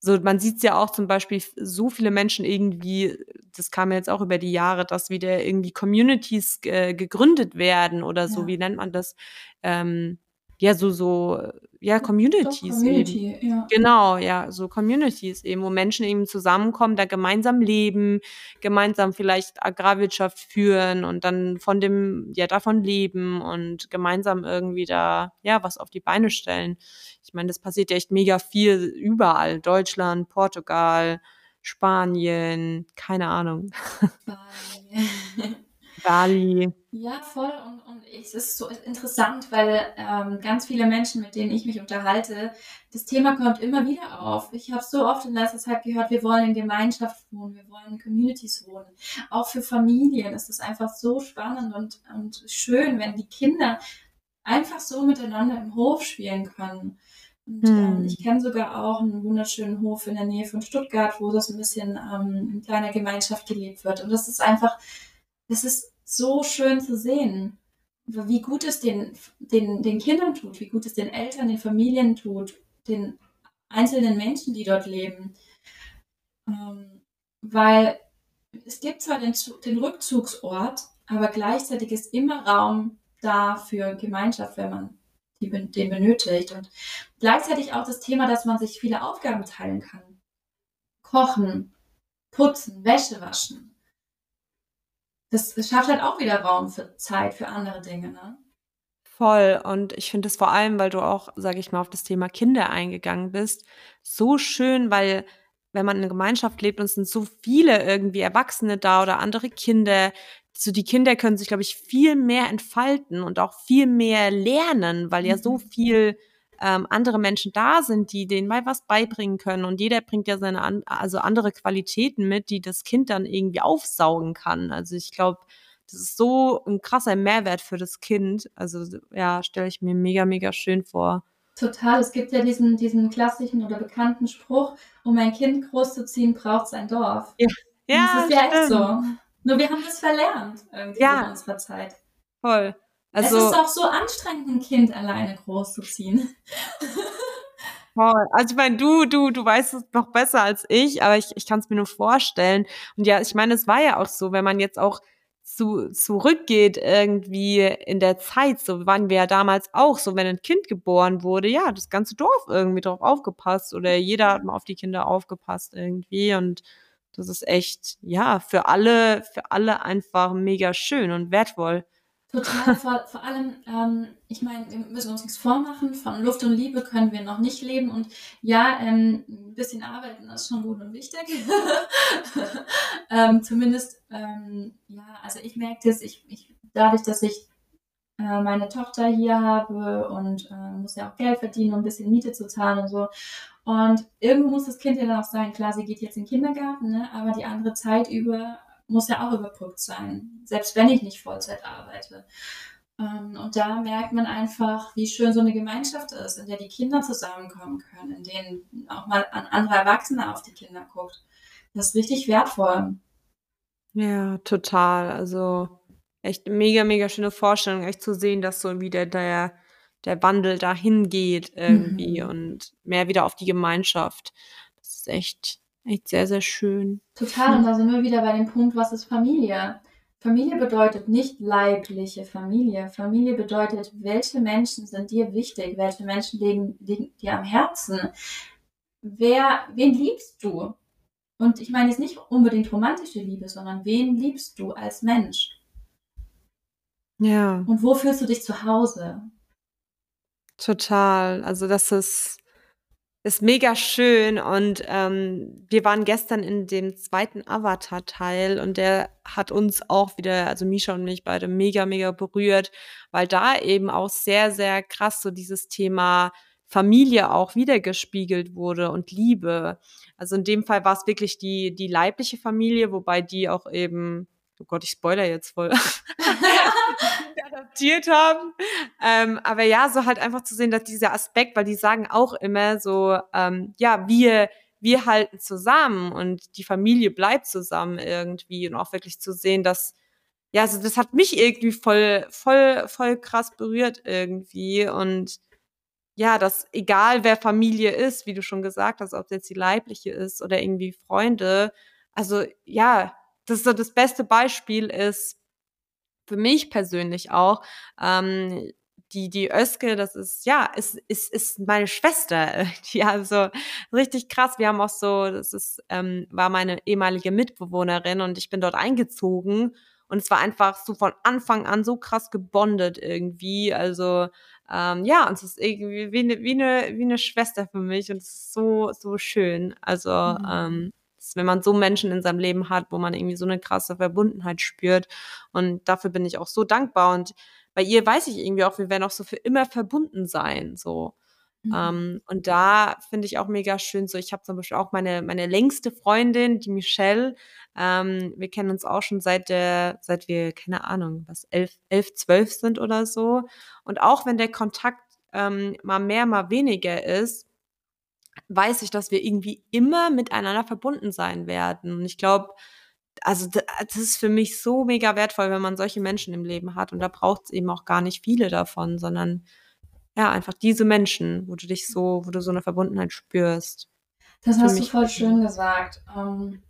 so, man sieht es ja auch zum Beispiel so viele Menschen irgendwie, das kam jetzt auch über die Jahre, dass wieder irgendwie Communities äh, gegründet werden oder so, ja. wie nennt man das? Ähm, ja, so, so, ja, Communities. So Community, eben. ja. Genau, ja, so Communities eben, wo Menschen eben zusammenkommen, da gemeinsam leben, gemeinsam vielleicht Agrarwirtschaft führen und dann von dem, ja, davon leben und gemeinsam irgendwie da, ja, was auf die Beine stellen. Ich meine, das passiert ja echt mega viel überall. Deutschland, Portugal, Spanien, keine Ahnung. Bali. Ja, voll. Und, und es ist so interessant, weil ähm, ganz viele Menschen, mit denen ich mich unterhalte, das Thema kommt immer wieder auf. Ich habe so oft in letzter Zeit gehört, wir wollen in Gemeinschaft wohnen, wir wollen in Communities wohnen. Auch für Familien ist es einfach so spannend und, und schön, wenn die Kinder einfach so miteinander im Hof spielen können. Und ähm, hm. ich kenne sogar auch einen wunderschönen Hof in der Nähe von Stuttgart, wo das ein bisschen ähm, in kleiner Gemeinschaft gelebt wird. Und das ist einfach es ist so schön zu sehen, wie gut es den, den, den Kindern tut, wie gut es den Eltern, den Familien tut, den einzelnen Menschen, die dort leben. Ähm, weil es gibt zwar den, den Rückzugsort, aber gleichzeitig ist immer Raum da für Gemeinschaft, wenn man die, den benötigt. Und gleichzeitig auch das Thema, dass man sich viele Aufgaben teilen kann. Kochen, putzen, Wäsche waschen das, das schafft halt auch wieder Raum für Zeit für andere Dinge, ne? Voll. Und ich finde es vor allem, weil du auch, sage ich mal, auf das Thema Kinder eingegangen bist, so schön, weil wenn man in einer Gemeinschaft lebt und es sind so viele irgendwie Erwachsene da oder andere Kinder, so die Kinder können sich, glaube ich, viel mehr entfalten und auch viel mehr lernen, weil ja so mhm. viel ähm, andere Menschen da sind, die denen mal was beibringen können. Und jeder bringt ja seine an, also andere Qualitäten mit, die das Kind dann irgendwie aufsaugen kann. Also ich glaube, das ist so ein krasser Mehrwert für das Kind. Also ja, stelle ich mir mega, mega schön vor. Total. Es gibt ja diesen, diesen klassischen oder bekannten Spruch, um ein Kind großzuziehen, braucht es ein Dorf. Ja, ja das ist ja echt so. Nur wir haben das verlernt irgendwie ja. in unserer Zeit. Voll. Also, es ist auch so anstrengend, ein Kind alleine großzuziehen. Also ich meine, du, du, du weißt es noch besser als ich, aber ich, ich kann es mir nur vorstellen. Und ja, ich meine, es war ja auch so, wenn man jetzt auch zu, zurückgeht irgendwie in der Zeit, so waren wir ja damals auch so, wenn ein Kind geboren wurde, ja, das ganze Dorf irgendwie drauf aufgepasst oder jeder hat mal auf die Kinder aufgepasst irgendwie und das ist echt, ja, für alle, für alle einfach mega schön und wertvoll. Total, vor, vor allem, ähm, ich meine, wir müssen uns nichts vormachen, von Luft und Liebe können wir noch nicht leben. Und ja, ähm, ein bisschen arbeiten ist schon gut und wichtig. ähm, zumindest, ähm, ja, also ich merke das, ich, ich, dadurch, dass ich äh, meine Tochter hier habe und äh, muss ja auch Geld verdienen, um ein bisschen Miete zu zahlen und so. Und irgendwo muss das Kind ja dann auch sein, klar, sie geht jetzt in den Kindergarten, ne, aber die andere Zeit über muss ja auch überbrückt sein, selbst wenn ich nicht Vollzeit arbeite. Ähm, und da merkt man einfach, wie schön so eine Gemeinschaft ist, in der die Kinder zusammenkommen können, in denen auch mal ein anderer Erwachsener auf die Kinder guckt. Das ist richtig wertvoll. Ja, total. Also echt mega, mega schöne Vorstellung, echt zu sehen, dass so wieder der, der Wandel dahin geht irgendwie mhm. und mehr wieder auf die Gemeinschaft. Das ist echt, Echt sehr, sehr schön. Total. Und da sind wir wieder bei dem Punkt, was ist Familie? Familie bedeutet nicht leibliche Familie. Familie bedeutet, welche Menschen sind dir wichtig? Welche Menschen liegen, liegen dir am Herzen? Wer, wen liebst du? Und ich meine jetzt nicht unbedingt romantische Liebe, sondern wen liebst du als Mensch? Ja. Und wo fühlst du dich zu Hause? Total. Also das ist ist mega schön und ähm, wir waren gestern in dem zweiten Avatar-Teil und der hat uns auch wieder, also Misha und mich beide mega, mega berührt, weil da eben auch sehr, sehr krass so dieses Thema Familie auch wiedergespiegelt wurde und Liebe. Also in dem Fall war es wirklich die, die leibliche Familie, wobei die auch eben, oh Gott, ich spoiler jetzt voll. adaptiert haben. Ähm, aber ja, so halt einfach zu sehen, dass dieser Aspekt, weil die sagen auch immer so, ähm, ja, wir, wir halten zusammen und die Familie bleibt zusammen irgendwie und auch wirklich zu sehen, dass ja, also das hat mich irgendwie voll, voll, voll krass berührt irgendwie und ja, dass egal wer Familie ist, wie du schon gesagt hast, ob es jetzt die leibliche ist oder irgendwie Freunde, also ja, das ist so das beste Beispiel ist für mich persönlich auch, ähm, die, die Öske, das ist, ja, ist, ist, ist meine Schwester. Die also richtig krass. Wir haben auch so, das ist, ähm, war meine ehemalige Mitbewohnerin und ich bin dort eingezogen und es war einfach so von Anfang an so krass gebondet irgendwie. Also, ähm, ja, und es ist irgendwie wie eine, wie eine, wie eine Schwester für mich und es ist so, so schön. Also, mhm. ähm, wenn man so Menschen in seinem Leben hat, wo man irgendwie so eine krasse Verbundenheit spürt. Und dafür bin ich auch so dankbar. Und bei ihr weiß ich irgendwie auch, wir werden auch so für immer verbunden sein. So. Mhm. Ähm, und da finde ich auch mega schön, so ich habe zum Beispiel auch meine, meine längste Freundin, die Michelle, ähm, wir kennen uns auch schon seit der, seit wir, keine Ahnung, was, elf, elf, zwölf sind oder so. Und auch wenn der Kontakt ähm, mal mehr, mal weniger ist, weiß ich, dass wir irgendwie immer miteinander verbunden sein werden. Und ich glaube, also das ist für mich so mega wertvoll, wenn man solche Menschen im Leben hat. Und da braucht es eben auch gar nicht viele davon, sondern ja, einfach diese Menschen, wo du dich so, wo du so eine Verbundenheit spürst. Das hast du voll schön gesagt. Ähm,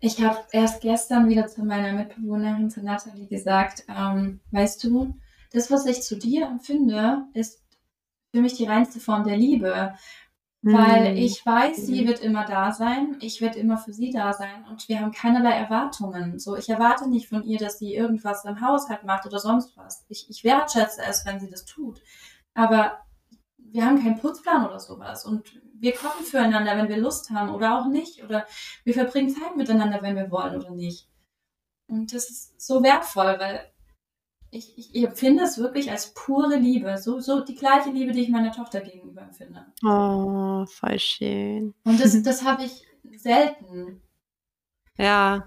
ich habe erst gestern wieder zu meiner Mitbewohnerin, zu Nathalie, gesagt, ähm, weißt du, das, was ich zu dir empfinde, ist für mich die reinste Form der Liebe. Weil mhm. ich weiß, sie mhm. wird immer da sein, ich werde immer für sie da sein und wir haben keinerlei Erwartungen. So, ich erwarte nicht von ihr, dass sie irgendwas im Haushalt macht oder sonst was. Ich, ich wertschätze es, wenn sie das tut. Aber wir haben keinen Putzplan oder sowas und wir kochen füreinander, wenn wir Lust haben oder auch nicht. Oder wir verbringen Zeit miteinander, wenn wir wollen oder nicht. Und das ist so wertvoll, weil ich, ich, ich empfinde es wirklich als pure Liebe. So, so die gleiche Liebe, die ich meiner Tochter gegenüber empfinde. Oh, voll schön. Und das, das habe ich selten. Ja.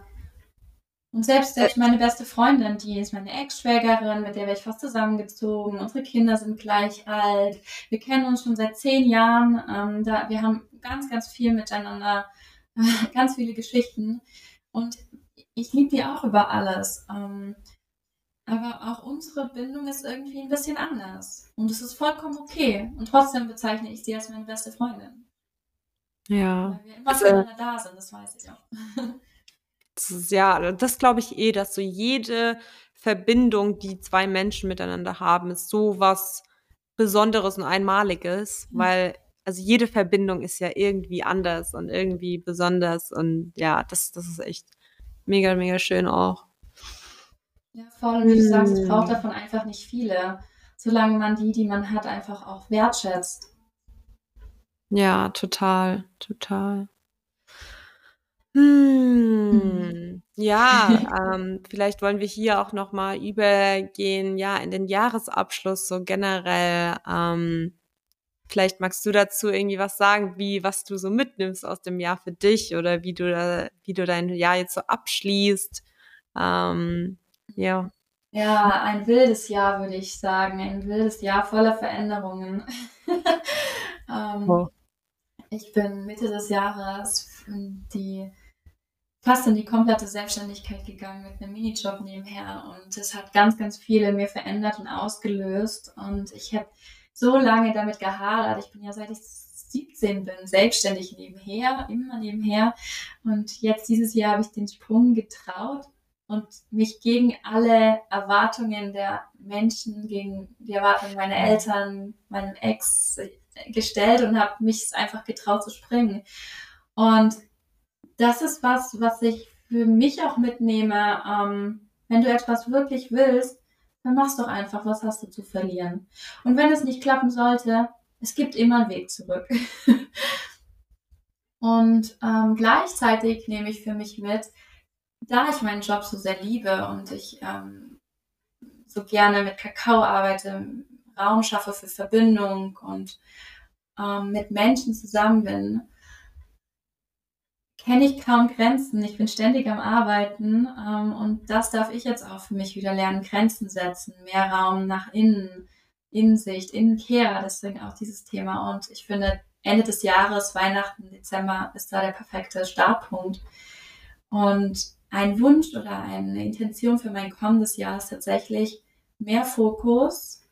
Und selbst, selbst meine beste Freundin, die ist meine Ex-Schwägerin, mit der wäre ich fast zusammengezogen. Unsere Kinder sind gleich alt. Wir kennen uns schon seit zehn Jahren. Ähm, da, wir haben ganz, ganz viel miteinander, ganz viele Geschichten. Und ich liebe die auch über alles. Ähm, aber auch unsere Bindung ist irgendwie ein bisschen anders. Und es ist vollkommen okay. Und trotzdem bezeichne ich sie als meine beste Freundin. Ja. Weil wir immer also, füreinander da sind, das weiß ich auch. Das ist, ja, das glaube ich eh, dass so jede Verbindung, die zwei Menschen miteinander haben, ist so was Besonderes und Einmaliges, mhm. weil also jede Verbindung ist ja irgendwie anders und irgendwie besonders und ja, das, das ist echt mega, mega schön auch. Ja, voll. Und wie du sagst, es braucht hm. davon einfach nicht viele, solange man die, die man hat, einfach auch wertschätzt. Ja, total, total. Hm. Ja, ähm, vielleicht wollen wir hier auch noch mal übergehen, ja, in den Jahresabschluss so generell. Ähm, vielleicht magst du dazu irgendwie was sagen, wie was du so mitnimmst aus dem Jahr für dich oder wie du da, wie du dein Jahr jetzt so abschließt. Ähm, ja. Ja, ein wildes Jahr, würde ich sagen. Ein wildes Jahr voller Veränderungen. ähm, oh. Ich bin Mitte des Jahres die, fast in die komplette Selbstständigkeit gegangen mit einem Minijob nebenher und es hat ganz, ganz viel in mir verändert und ausgelöst und ich habe so lange damit gehadert. Ich bin ja seit ich 17 bin, selbstständig nebenher, immer nebenher. Und jetzt dieses Jahr habe ich den Sprung getraut und mich gegen alle Erwartungen der Menschen, gegen die Erwartungen meiner Eltern, meinem Ex gestellt und habe mich einfach getraut zu springen. Und das ist was, was ich für mich auch mitnehme. Ähm, wenn du etwas wirklich willst, dann mach's doch einfach, was hast du zu verlieren. Und wenn es nicht klappen sollte, es gibt immer einen Weg zurück. und ähm, gleichzeitig nehme ich für mich mit, da ich meinen Job so sehr liebe und ich ähm, so gerne mit Kakao arbeite, Raum schaffe für Verbindung und ähm, mit Menschen zusammen bin, kenne ich kaum Grenzen. Ich bin ständig am Arbeiten ähm, und das darf ich jetzt auch für mich wieder lernen, Grenzen setzen, mehr Raum nach innen, Innensicht, Innenkehr, deswegen auch dieses Thema. Und ich finde, Ende des Jahres, Weihnachten, Dezember ist da der perfekte Startpunkt. Und ein Wunsch oder eine Intention für mein kommendes Jahr ist tatsächlich mehr Fokus,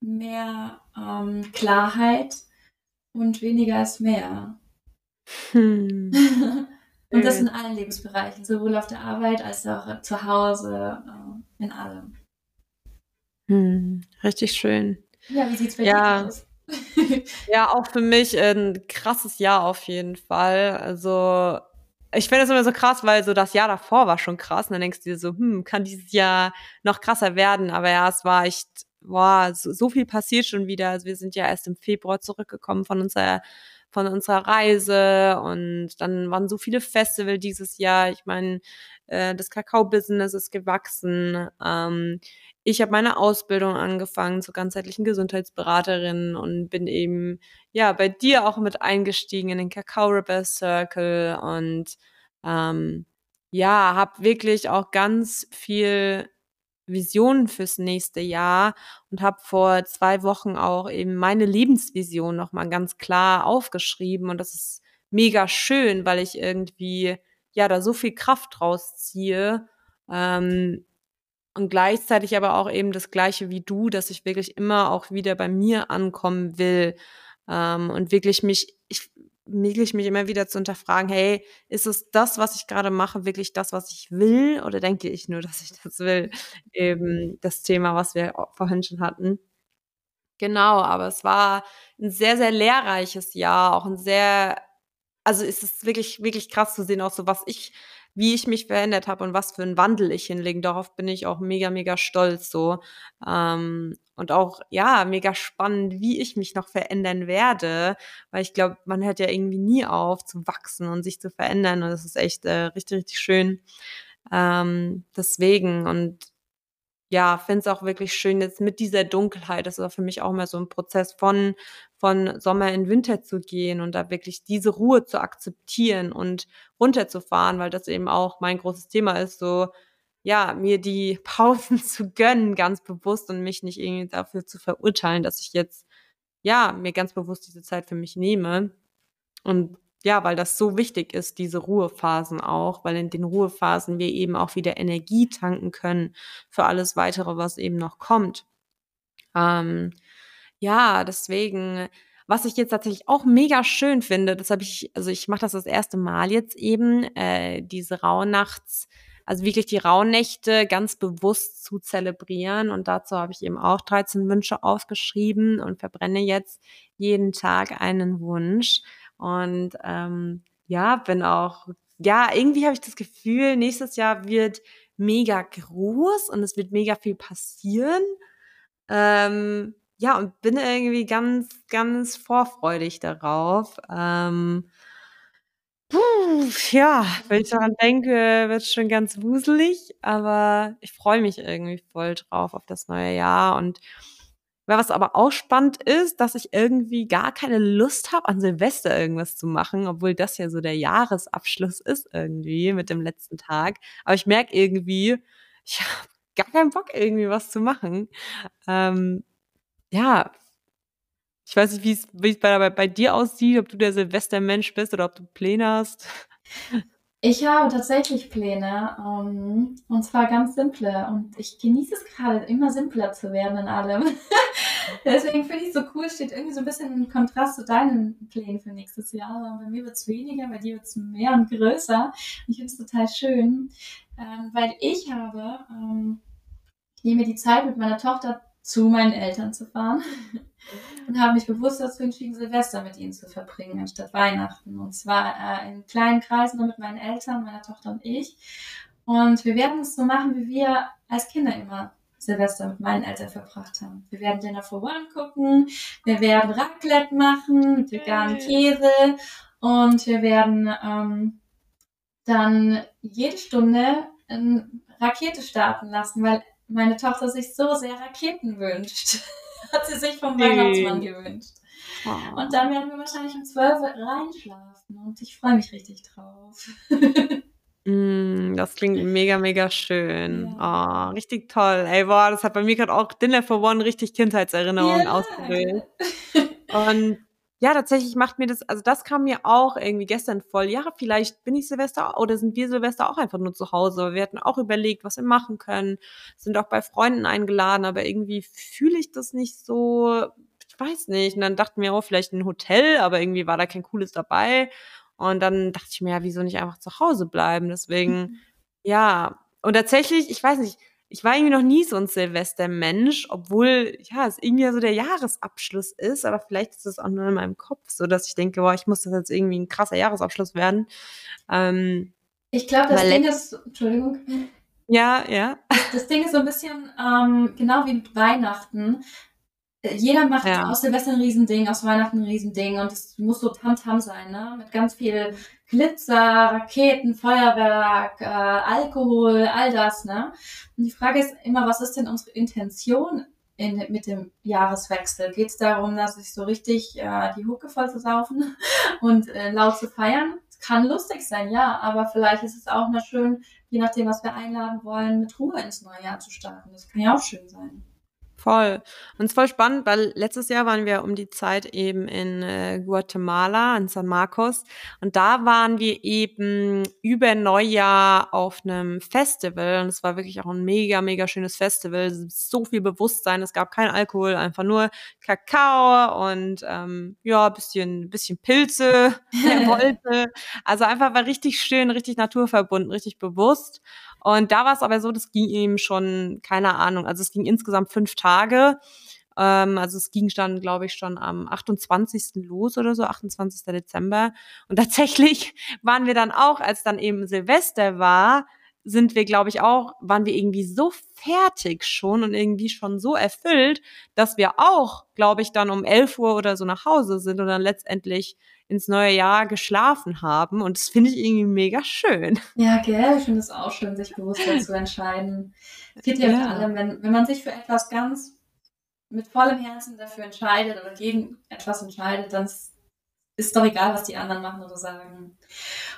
mehr ähm, Klarheit und weniger ist mehr. Hm. und das in allen Lebensbereichen, sowohl auf der Arbeit als auch zu Hause, äh, in allem. Hm, richtig schön. Ja, wie sieht es bei ja. dir aus? ja, auch für mich ein krasses Jahr auf jeden Fall. Also ich finde es immer so krass, weil so das Jahr davor war schon krass. Und dann denkst du dir so, hm, kann dieses Jahr noch krasser werden? Aber ja, es war echt, boah, so, so viel passiert schon wieder. Also wir sind ja erst im Februar zurückgekommen von unserer von unserer Reise und dann waren so viele Festival dieses Jahr. Ich meine, äh, das Kakao-Business ist gewachsen. Ähm, ich habe meine Ausbildung angefangen zur ganzheitlichen Gesundheitsberaterin und bin eben ja bei dir auch mit eingestiegen in den Kakao Rebel Circle und ähm, ja, habe wirklich auch ganz viel Visionen fürs nächste Jahr und habe vor zwei Wochen auch eben meine Lebensvision nochmal ganz klar aufgeschrieben und das ist mega schön, weil ich irgendwie ja da so viel Kraft draus ziehe ähm, und gleichzeitig aber auch eben das gleiche wie du, dass ich wirklich immer auch wieder bei mir ankommen will ähm, und wirklich mich ich wirklich mich immer wieder zu unterfragen, hey, ist es das, was ich gerade mache, wirklich das, was ich will? Oder denke ich nur, dass ich das will? Eben das Thema, was wir vorhin schon hatten. Genau, aber es war ein sehr, sehr lehrreiches Jahr, auch ein sehr, also es ist wirklich, wirklich krass zu sehen, auch so, was ich wie ich mich verändert habe und was für einen Wandel ich hinlege. Darauf bin ich auch mega, mega stolz so. Ähm, und auch, ja, mega spannend, wie ich mich noch verändern werde, weil ich glaube, man hört ja irgendwie nie auf zu wachsen und sich zu verändern und das ist echt äh, richtig, richtig schön. Ähm, deswegen und ja, finde es auch wirklich schön jetzt mit dieser Dunkelheit. Das ist auch für mich auch mal so ein Prozess von, von Sommer in Winter zu gehen und da wirklich diese Ruhe zu akzeptieren und runterzufahren, weil das eben auch mein großes Thema ist, so, ja, mir die Pausen zu gönnen, ganz bewusst und mich nicht irgendwie dafür zu verurteilen, dass ich jetzt, ja, mir ganz bewusst diese Zeit für mich nehme. Und ja, weil das so wichtig ist, diese Ruhephasen auch, weil in den Ruhephasen wir eben auch wieder Energie tanken können für alles weitere, was eben noch kommt. Ähm, ja, deswegen, was ich jetzt tatsächlich auch mega schön finde, das habe ich, also ich mache das das erste Mal jetzt eben, äh, diese Rauhnachts, also wirklich die Rauhnächte ganz bewusst zu zelebrieren. Und dazu habe ich eben auch 13 Wünsche aufgeschrieben und verbrenne jetzt jeden Tag einen Wunsch. Und ähm, ja, bin auch, ja, irgendwie habe ich das Gefühl, nächstes Jahr wird mega groß und es wird mega viel passieren. Ähm, ja, und bin irgendwie ganz, ganz vorfreudig darauf. Ähm, puh, ja, wenn ich daran denke, wird es schon ganz wuselig, aber ich freue mich irgendwie voll drauf auf das neue Jahr und weil was aber auch spannend ist, dass ich irgendwie gar keine Lust habe, an Silvester irgendwas zu machen, obwohl das ja so der Jahresabschluss ist irgendwie mit dem letzten Tag. Aber ich merke irgendwie, ich habe gar keinen Bock, irgendwie was zu machen. Ähm, ja, ich weiß nicht, wie es bei, bei dir aussieht, ob du der Silvestermensch bist oder ob du Pläne hast. Ich habe tatsächlich Pläne, um, ähm, und zwar ganz simple. Und ich genieße es gerade, immer simpler zu werden in allem. Deswegen finde ich es so cool, steht irgendwie so ein bisschen im Kontrast zu deinen Plänen für nächstes Jahr. Bei mir wird es weniger, bei dir wird es mehr und größer. Ich finde es total schön, ähm, weil ich habe, ähm, ich nehme die Zeit mit meiner Tochter zu meinen Eltern zu fahren und habe mich bewusst dazu entschieden, Silvester mit ihnen zu verbringen, anstatt Weihnachten. Und zwar äh, in kleinen Kreisen nur mit meinen Eltern, meiner Tochter und ich. Und wir werden es so machen, wie wir als Kinder immer Silvester mit meinen Eltern verbracht haben. Wir werden Dinner for One gucken, wir werden Raclette machen mit veganem Käse und wir werden ähm, dann jede Stunde eine Rakete starten lassen, weil meine Tochter sich so sehr Raketen wünscht. Hat sie sich vom Weihnachtsmann gewünscht. Oh. Und dann werden wir wahrscheinlich um 12 Uhr reinschlafen und ich freue mich richtig drauf. Mm, das klingt mega, mega schön. Ja. Oh, richtig toll. Ey, boah, das hat bei mir gerade auch Dinner for One richtig Kindheitserinnerungen ja. ausgelöst. Und ja, tatsächlich macht mir das, also das kam mir auch irgendwie gestern voll. Ja, vielleicht bin ich Silvester oder sind wir Silvester auch einfach nur zu Hause. Wir hatten auch überlegt, was wir machen können, sind auch bei Freunden eingeladen, aber irgendwie fühle ich das nicht so, ich weiß nicht. Und dann dachten wir, oh, vielleicht ein Hotel, aber irgendwie war da kein cooles dabei. Und dann dachte ich mir, ja, wieso nicht einfach zu Hause bleiben? Deswegen, mhm. ja. Und tatsächlich, ich weiß nicht, ich war irgendwie noch nie so ein Silvestermensch, obwohl, ja, es irgendwie so der Jahresabschluss ist, aber vielleicht ist es auch nur in meinem Kopf, so dass ich denke, boah, ich muss das jetzt irgendwie ein krasser Jahresabschluss werden. Ähm, ich glaube, das Ding ist, Entschuldigung. Ja, ja. Das, Ding ist so ein bisschen ähm, genau wie mit Weihnachten jeder macht ja. aus Silvester ein Riesending, aus Weihnachten ein Riesending und es muss so Tamtam -Tam sein, ne? Mit ganz viel Glitzer, Raketen, Feuerwerk, äh, Alkohol, all das, ne? Und die Frage ist immer, was ist denn unsere Intention in, mit dem Jahreswechsel? Geht es darum, dass ich so richtig äh, die Hucke voll zu saufen und äh, laut zu feiern? Kann lustig sein, ja, aber vielleicht ist es auch mal schön, je nachdem, was wir einladen wollen, mit Ruhe ins neue Jahr zu starten. Das kann ja auch schön sein. Voll. Und es ist voll spannend, weil letztes Jahr waren wir um die Zeit eben in äh, Guatemala, in San Marcos. Und da waren wir eben über Neujahr auf einem Festival. Und es war wirklich auch ein mega, mega schönes Festival. So viel Bewusstsein. Es gab kein Alkohol, einfach nur Kakao und ähm, ja, bisschen, bisschen Pilze, wer wollte. Also einfach war richtig schön, richtig naturverbunden, richtig bewusst. Und da war es aber so, das ging ihm schon, keine Ahnung, also es ging insgesamt fünf Tage. Ähm, also es ging dann, glaube ich, schon am 28. los oder so, 28. Dezember. Und tatsächlich waren wir dann auch, als dann eben Silvester war, sind wir, glaube ich, auch, waren wir irgendwie so fertig schon und irgendwie schon so erfüllt, dass wir auch, glaube ich, dann um 11 Uhr oder so nach Hause sind und dann letztendlich ins neue Jahr geschlafen haben. Und das finde ich irgendwie mega schön. Ja, gell, ich finde es auch schön, sich bewusst zu entscheiden. Es geht ja, ja. allem, wenn, wenn man sich für etwas ganz mit vollem Herzen dafür entscheidet oder gegen etwas entscheidet, dann ist doch egal, was die anderen machen oder sagen.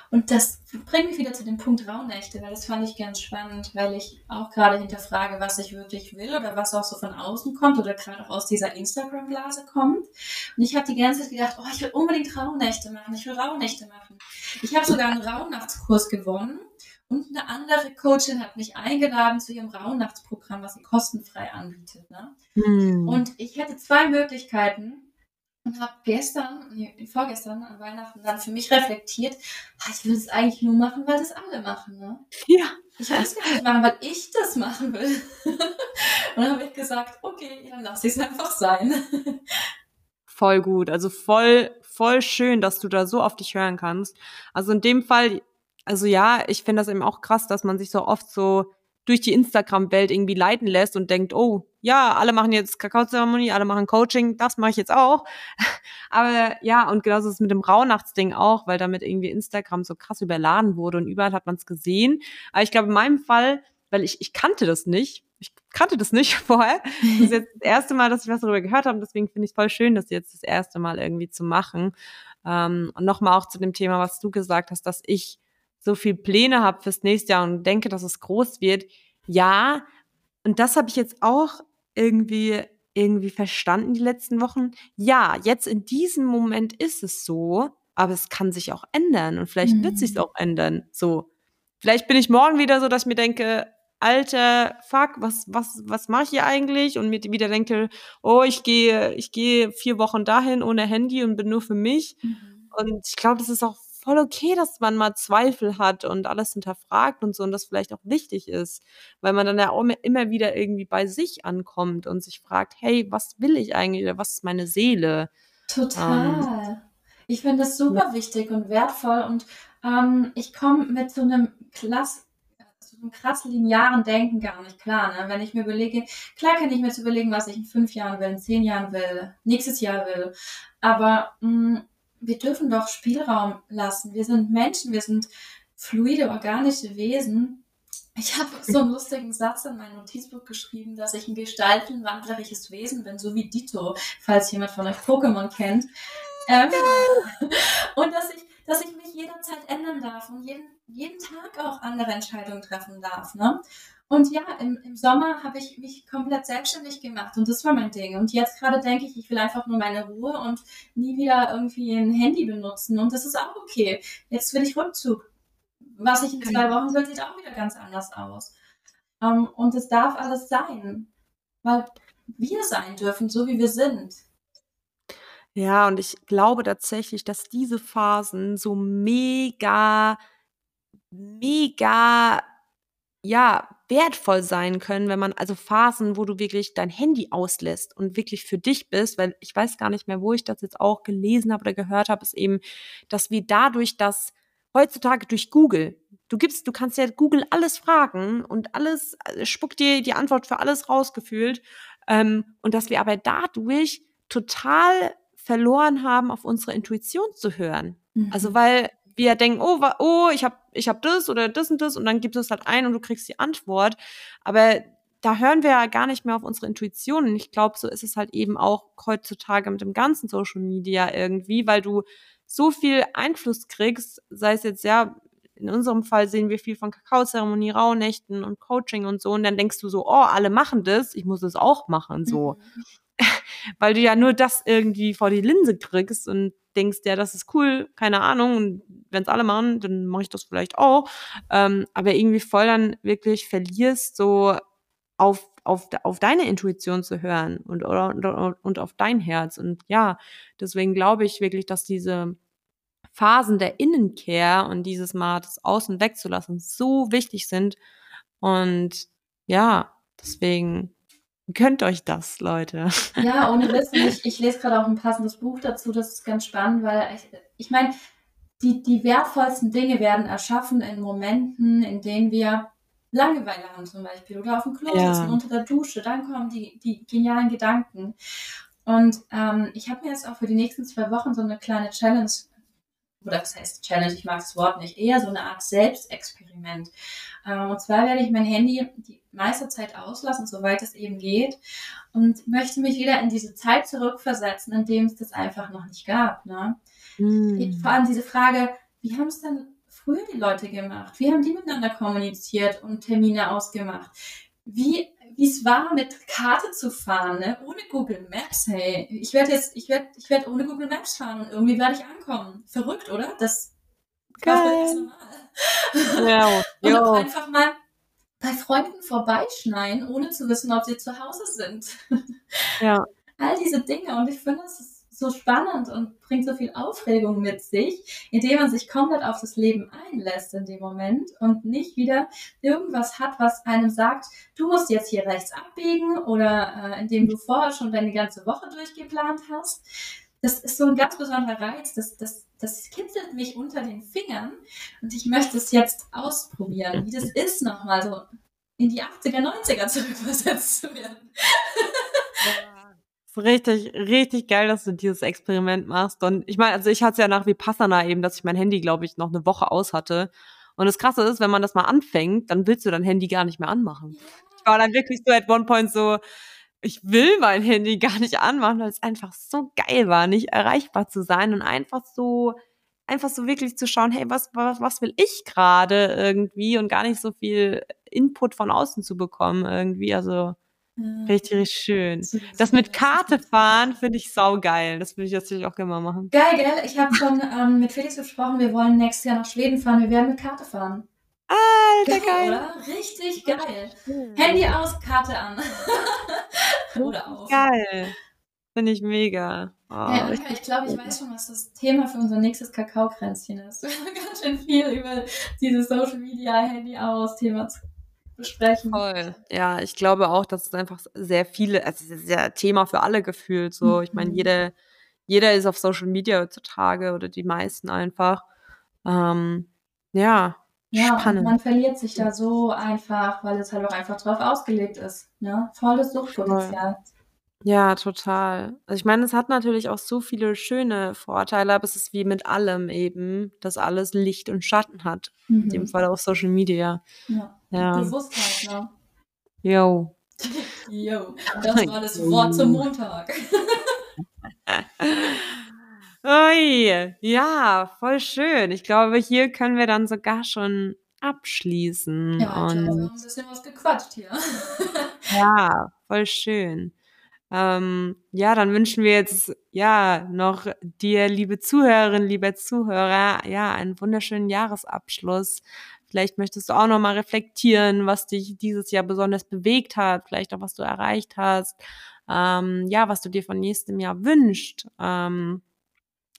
Und das bringt mich wieder zu dem Punkt Rauhnächte, weil das fand ich ganz spannend, weil ich auch gerade hinterfrage, was ich wirklich will oder was auch so von außen kommt oder gerade auch aus dieser Instagram-Blase kommt. Und ich habe die ganze Zeit gedacht, oh, ich will unbedingt Rauhnächte machen, ich will Rauhnächte machen. Ich habe sogar einen Rauhnachtskurs gewonnen und eine andere Coachin hat mich eingeladen zu ihrem Rauhnachtsprogramm, was sie kostenfrei anbietet. Ne? Hm. Und ich hätte zwei Möglichkeiten und habe gestern, nee, vorgestern an Weihnachten dann für mich reflektiert, ah, ich will es eigentlich nur machen, weil das alle machen, ne? Ja. Ich will es gar nicht machen, weil ich das machen will. und dann habe ich gesagt, okay, dann lasse ich es einfach sein. voll gut, also voll, voll schön, dass du da so auf dich hören kannst. Also in dem Fall, also ja, ich finde das eben auch krass, dass man sich so oft so durch die Instagram-Welt irgendwie leiten lässt und denkt, oh, ja, alle machen jetzt Kakaozeremonie, alle machen Coaching, das mache ich jetzt auch. Aber ja, und genauso ist es mit dem Rauhnachtsding auch, weil damit irgendwie Instagram so krass überladen wurde und überall hat man es gesehen. Aber ich glaube, in meinem Fall, weil ich, ich kannte das nicht, ich kannte das nicht vorher. Das ist jetzt das erste Mal, dass ich was darüber gehört habe. Deswegen finde ich es voll schön, das jetzt das erste Mal irgendwie zu machen. Ähm, und nochmal auch zu dem Thema, was du gesagt hast, dass ich so viel Pläne habe fürs nächste Jahr und denke, dass es groß wird. Ja, und das habe ich jetzt auch irgendwie irgendwie verstanden die letzten Wochen. Ja, jetzt in diesem Moment ist es so, aber es kann sich auch ändern und vielleicht mhm. wird sich auch ändern. So, vielleicht bin ich morgen wieder so, dass ich mir denke, alter Fuck, was was was mache ich hier eigentlich? Und mir wieder denke, oh, ich gehe ich gehe vier Wochen dahin ohne Handy und bin nur für mich. Mhm. Und ich glaube, das ist auch voll okay, dass man mal Zweifel hat und alles hinterfragt und so und das vielleicht auch wichtig ist, weil man dann ja auch immer wieder irgendwie bei sich ankommt und sich fragt, hey, was will ich eigentlich oder was ist meine Seele? Total. Ähm, ich finde das super ja. wichtig und wertvoll und ähm, ich komme mit so einem Klass so einem krass linearen Denken gar nicht klar. Ne? Wenn ich mir überlege, klar kann ich mir jetzt überlegen, was ich in fünf Jahren will, in zehn Jahren will, nächstes Jahr will. Aber mh, mm, wir dürfen doch Spielraum lassen. Wir sind Menschen, wir sind fluide, organische Wesen. ich habe so einen lustigen Satz in mein Notizbuch geschrieben, dass ich ein gestaltenwandlerisches Wesen bin, so wie Dito, falls jemand von euch Pokémon kennt. Ähm, und dass ich, dass ich mich jederzeit ändern darf und jeden, jeden Tag auch andere Entscheidungen treffen darf. Ne? Und ja, im, im Sommer habe ich mich komplett selbstständig gemacht und das war mein Ding. Und jetzt gerade denke ich, ich will einfach nur meine Ruhe und nie wieder irgendwie ein Handy benutzen. Und das ist auch okay. Jetzt will ich Rückzug was ich in zwei Wochen will, sieht auch wieder ganz anders aus. Ähm, und es darf alles sein, weil wir sein dürfen, so wie wir sind. Ja, und ich glaube tatsächlich, dass diese Phasen so mega, mega, ja, wertvoll sein können, wenn man, also Phasen, wo du wirklich dein Handy auslässt und wirklich für dich bist, weil ich weiß gar nicht mehr, wo ich das jetzt auch gelesen habe oder gehört habe, ist eben, dass wir dadurch, dass heutzutage durch Google. Du gibst, du kannst ja Google alles fragen und alles äh, spuckt dir die Antwort für alles rausgefühlt. Ähm, und dass wir aber dadurch total verloren haben, auf unsere Intuition zu hören. Mhm. Also weil wir denken, oh, oh, ich habe ich hab das oder das und das und dann gibst du es halt ein und du kriegst die Antwort. Aber da hören wir ja gar nicht mehr auf unsere Intuition. Und ich glaube, so ist es halt eben auch heutzutage mit dem ganzen Social Media irgendwie, weil du so viel Einfluss kriegst, sei es jetzt ja, in unserem Fall sehen wir viel von Kakaozeremonie, Rauhnächten und Coaching und so, und dann denkst du so, oh, alle machen das, ich muss es auch machen, so. Mhm. Weil du ja nur das irgendwie vor die Linse kriegst und denkst, ja, das ist cool, keine Ahnung, und wenn es alle machen, dann mache ich das vielleicht auch. Ähm, aber irgendwie voll dann wirklich verlierst, so auf, auf, auf deine Intuition zu hören und, oder, und, und auf dein Herz. Und ja, deswegen glaube ich wirklich, dass diese Phasen der Innenkehr und dieses Mal das Außen wegzulassen so wichtig sind. Und ja, deswegen Könnt euch das, Leute. Ja, ohne Wissen. Ich, ich lese gerade auch ein passendes Buch dazu. Das ist ganz spannend, weil ich, ich meine, die, die wertvollsten Dinge werden erschaffen in Momenten, in denen wir Langeweile haben zum Beispiel oder auf dem Klo ja. sitzen unter der Dusche, dann kommen die, die genialen Gedanken. Und ähm, ich habe mir jetzt auch für die nächsten zwei Wochen so eine kleine Challenge, oder was heißt Challenge, ich mag das Wort nicht, eher so eine Art Selbstexperiment. Ähm, und zwar werde ich mein Handy die meiste Zeit auslassen, soweit es eben geht, und möchte mich wieder in diese Zeit zurückversetzen, in dem es das einfach noch nicht gab. Ne? Mm. Vor allem diese Frage, wie haben es denn früher die Leute gemacht? Wie haben die miteinander kommuniziert und Termine ausgemacht? Wie wie es war, mit Karte zu fahren, ne? ohne Google Maps. Hey, ich werde jetzt, ich werde, ich werde ohne Google Maps fahren und irgendwie werde ich ankommen. Verrückt, oder? Das Geil. Ja, und auch einfach mal bei Freunden vorbeischneien, ohne zu wissen, ob sie zu Hause sind. Ja. All diese Dinge. Und ich finde, es ist so spannend und bringt so viel Aufregung mit sich, indem man sich komplett auf das Leben einlässt in dem Moment und nicht wieder irgendwas hat, was einem sagt, du musst jetzt hier rechts abbiegen oder äh, indem du vorher schon deine ganze Woche durchgeplant hast. Das ist so ein ganz besonderer Reiz, das, das, das kitzelt mich unter den Fingern und ich möchte es jetzt ausprobieren, wie das ist, nochmal so in die 80er, 90er zurückversetzt zu werden. Richtig, richtig geil, dass du dieses Experiment machst. Und ich meine, also ich hatte es ja nach wie Passana eben, dass ich mein Handy, glaube ich, noch eine Woche aus hatte. Und das Krasse ist, wenn man das mal anfängt, dann willst du dein Handy gar nicht mehr anmachen. Ich war dann wirklich so at one point so, ich will mein Handy gar nicht anmachen, weil es einfach so geil war, nicht erreichbar zu sein und einfach so, einfach so wirklich zu schauen, hey, was, was, was will ich gerade irgendwie und gar nicht so viel Input von außen zu bekommen irgendwie. Also Richtig, richtig schön. Das mit Karte fahren finde ich saugeil. Das will ich natürlich auch gerne mal machen. Geil, gell? Ich habe schon ähm, mit Felix gesprochen, wir wollen nächstes Jahr nach Schweden fahren. Wir werden mit Karte fahren. Alter, geil. geil. Oder? Richtig geil. Handy aus, Karte an. oder auf. Geil. Finde ich mega. Oh, ja, ich glaube, ich weiß schon, was das Thema für unser nächstes Kakaokränzchen ist. Wir haben ganz schön viel über dieses Social Media, Handy aus Thema zu besprechen. Voll. Ja, ich glaube auch, dass es einfach sehr viele, also es ist ja Thema für alle gefühlt. So, ich meine, mhm. jeder, jeder ist auf Social Media heutzutage oder die meisten einfach. Ähm, ja. Ja, spannend. man verliert sich da so einfach, weil es halt auch einfach drauf ausgelegt ist. Ne? Volles Suchtpotenzial. Voll. Ja, total. Also ich meine, es hat natürlich auch so viele schöne Vorteile, aber es ist wie mit allem eben, dass alles Licht und Schatten hat. Mhm. In dem mhm. Fall auf Social Media. Ja. Ja. Bewusstheit, ne? Jo. Jo, das war das Wort zum Montag. Ui, ja, voll schön. Ich glaube, hier können wir dann sogar schon abschließen. Ja, und wir haben ein bisschen was gequatscht hier. ja, voll schön. Ähm, ja, dann wünschen wir jetzt ja noch dir, liebe Zuhörerinnen, liebe Zuhörer, ja, einen wunderschönen Jahresabschluss. Vielleicht möchtest du auch noch mal reflektieren, was dich dieses Jahr besonders bewegt hat, vielleicht auch was du erreicht hast, ähm, ja, was du dir von nächstem Jahr wünscht. Ähm,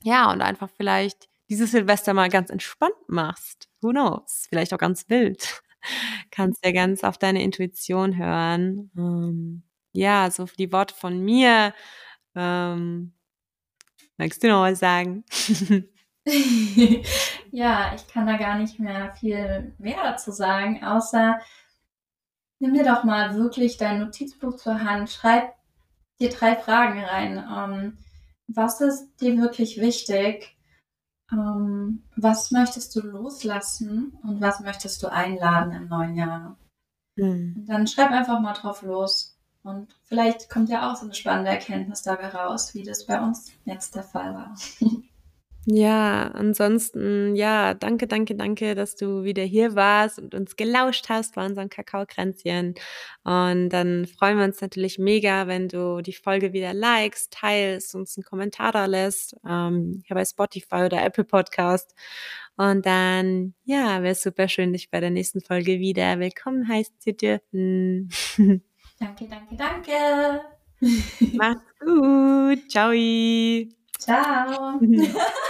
ja, und einfach vielleicht dieses Silvester mal ganz entspannt machst. Who knows? Vielleicht auch ganz wild. Kannst ja ganz auf deine Intuition hören. Ja, so für die Worte von mir. Ähm, magst du noch was sagen? ja, ich kann da gar nicht mehr viel mehr dazu sagen, außer nimm dir doch mal wirklich dein Notizbuch zur Hand, schreib dir drei Fragen rein. Ähm, was ist dir wirklich wichtig? Ähm, was möchtest du loslassen und was möchtest du einladen im neuen Jahr? Mhm. Dann schreib einfach mal drauf los. Und vielleicht kommt ja auch so eine spannende Erkenntnis dabei raus, wie das bei uns jetzt der Fall war. Ja, ansonsten, ja, danke, danke, danke, dass du wieder hier warst und uns gelauscht hast bei unserem Kakaokränzchen. Und dann freuen wir uns natürlich mega, wenn du die Folge wieder likest, teilst, uns einen Kommentar da lässt, ähm, hier bei Spotify oder Apple Podcast. Und dann, ja, wäre super schön, dich bei der nächsten Folge wieder willkommen heißen zu dürfen. danke, danke, danke. Mach's gut. Ciao. Ciao.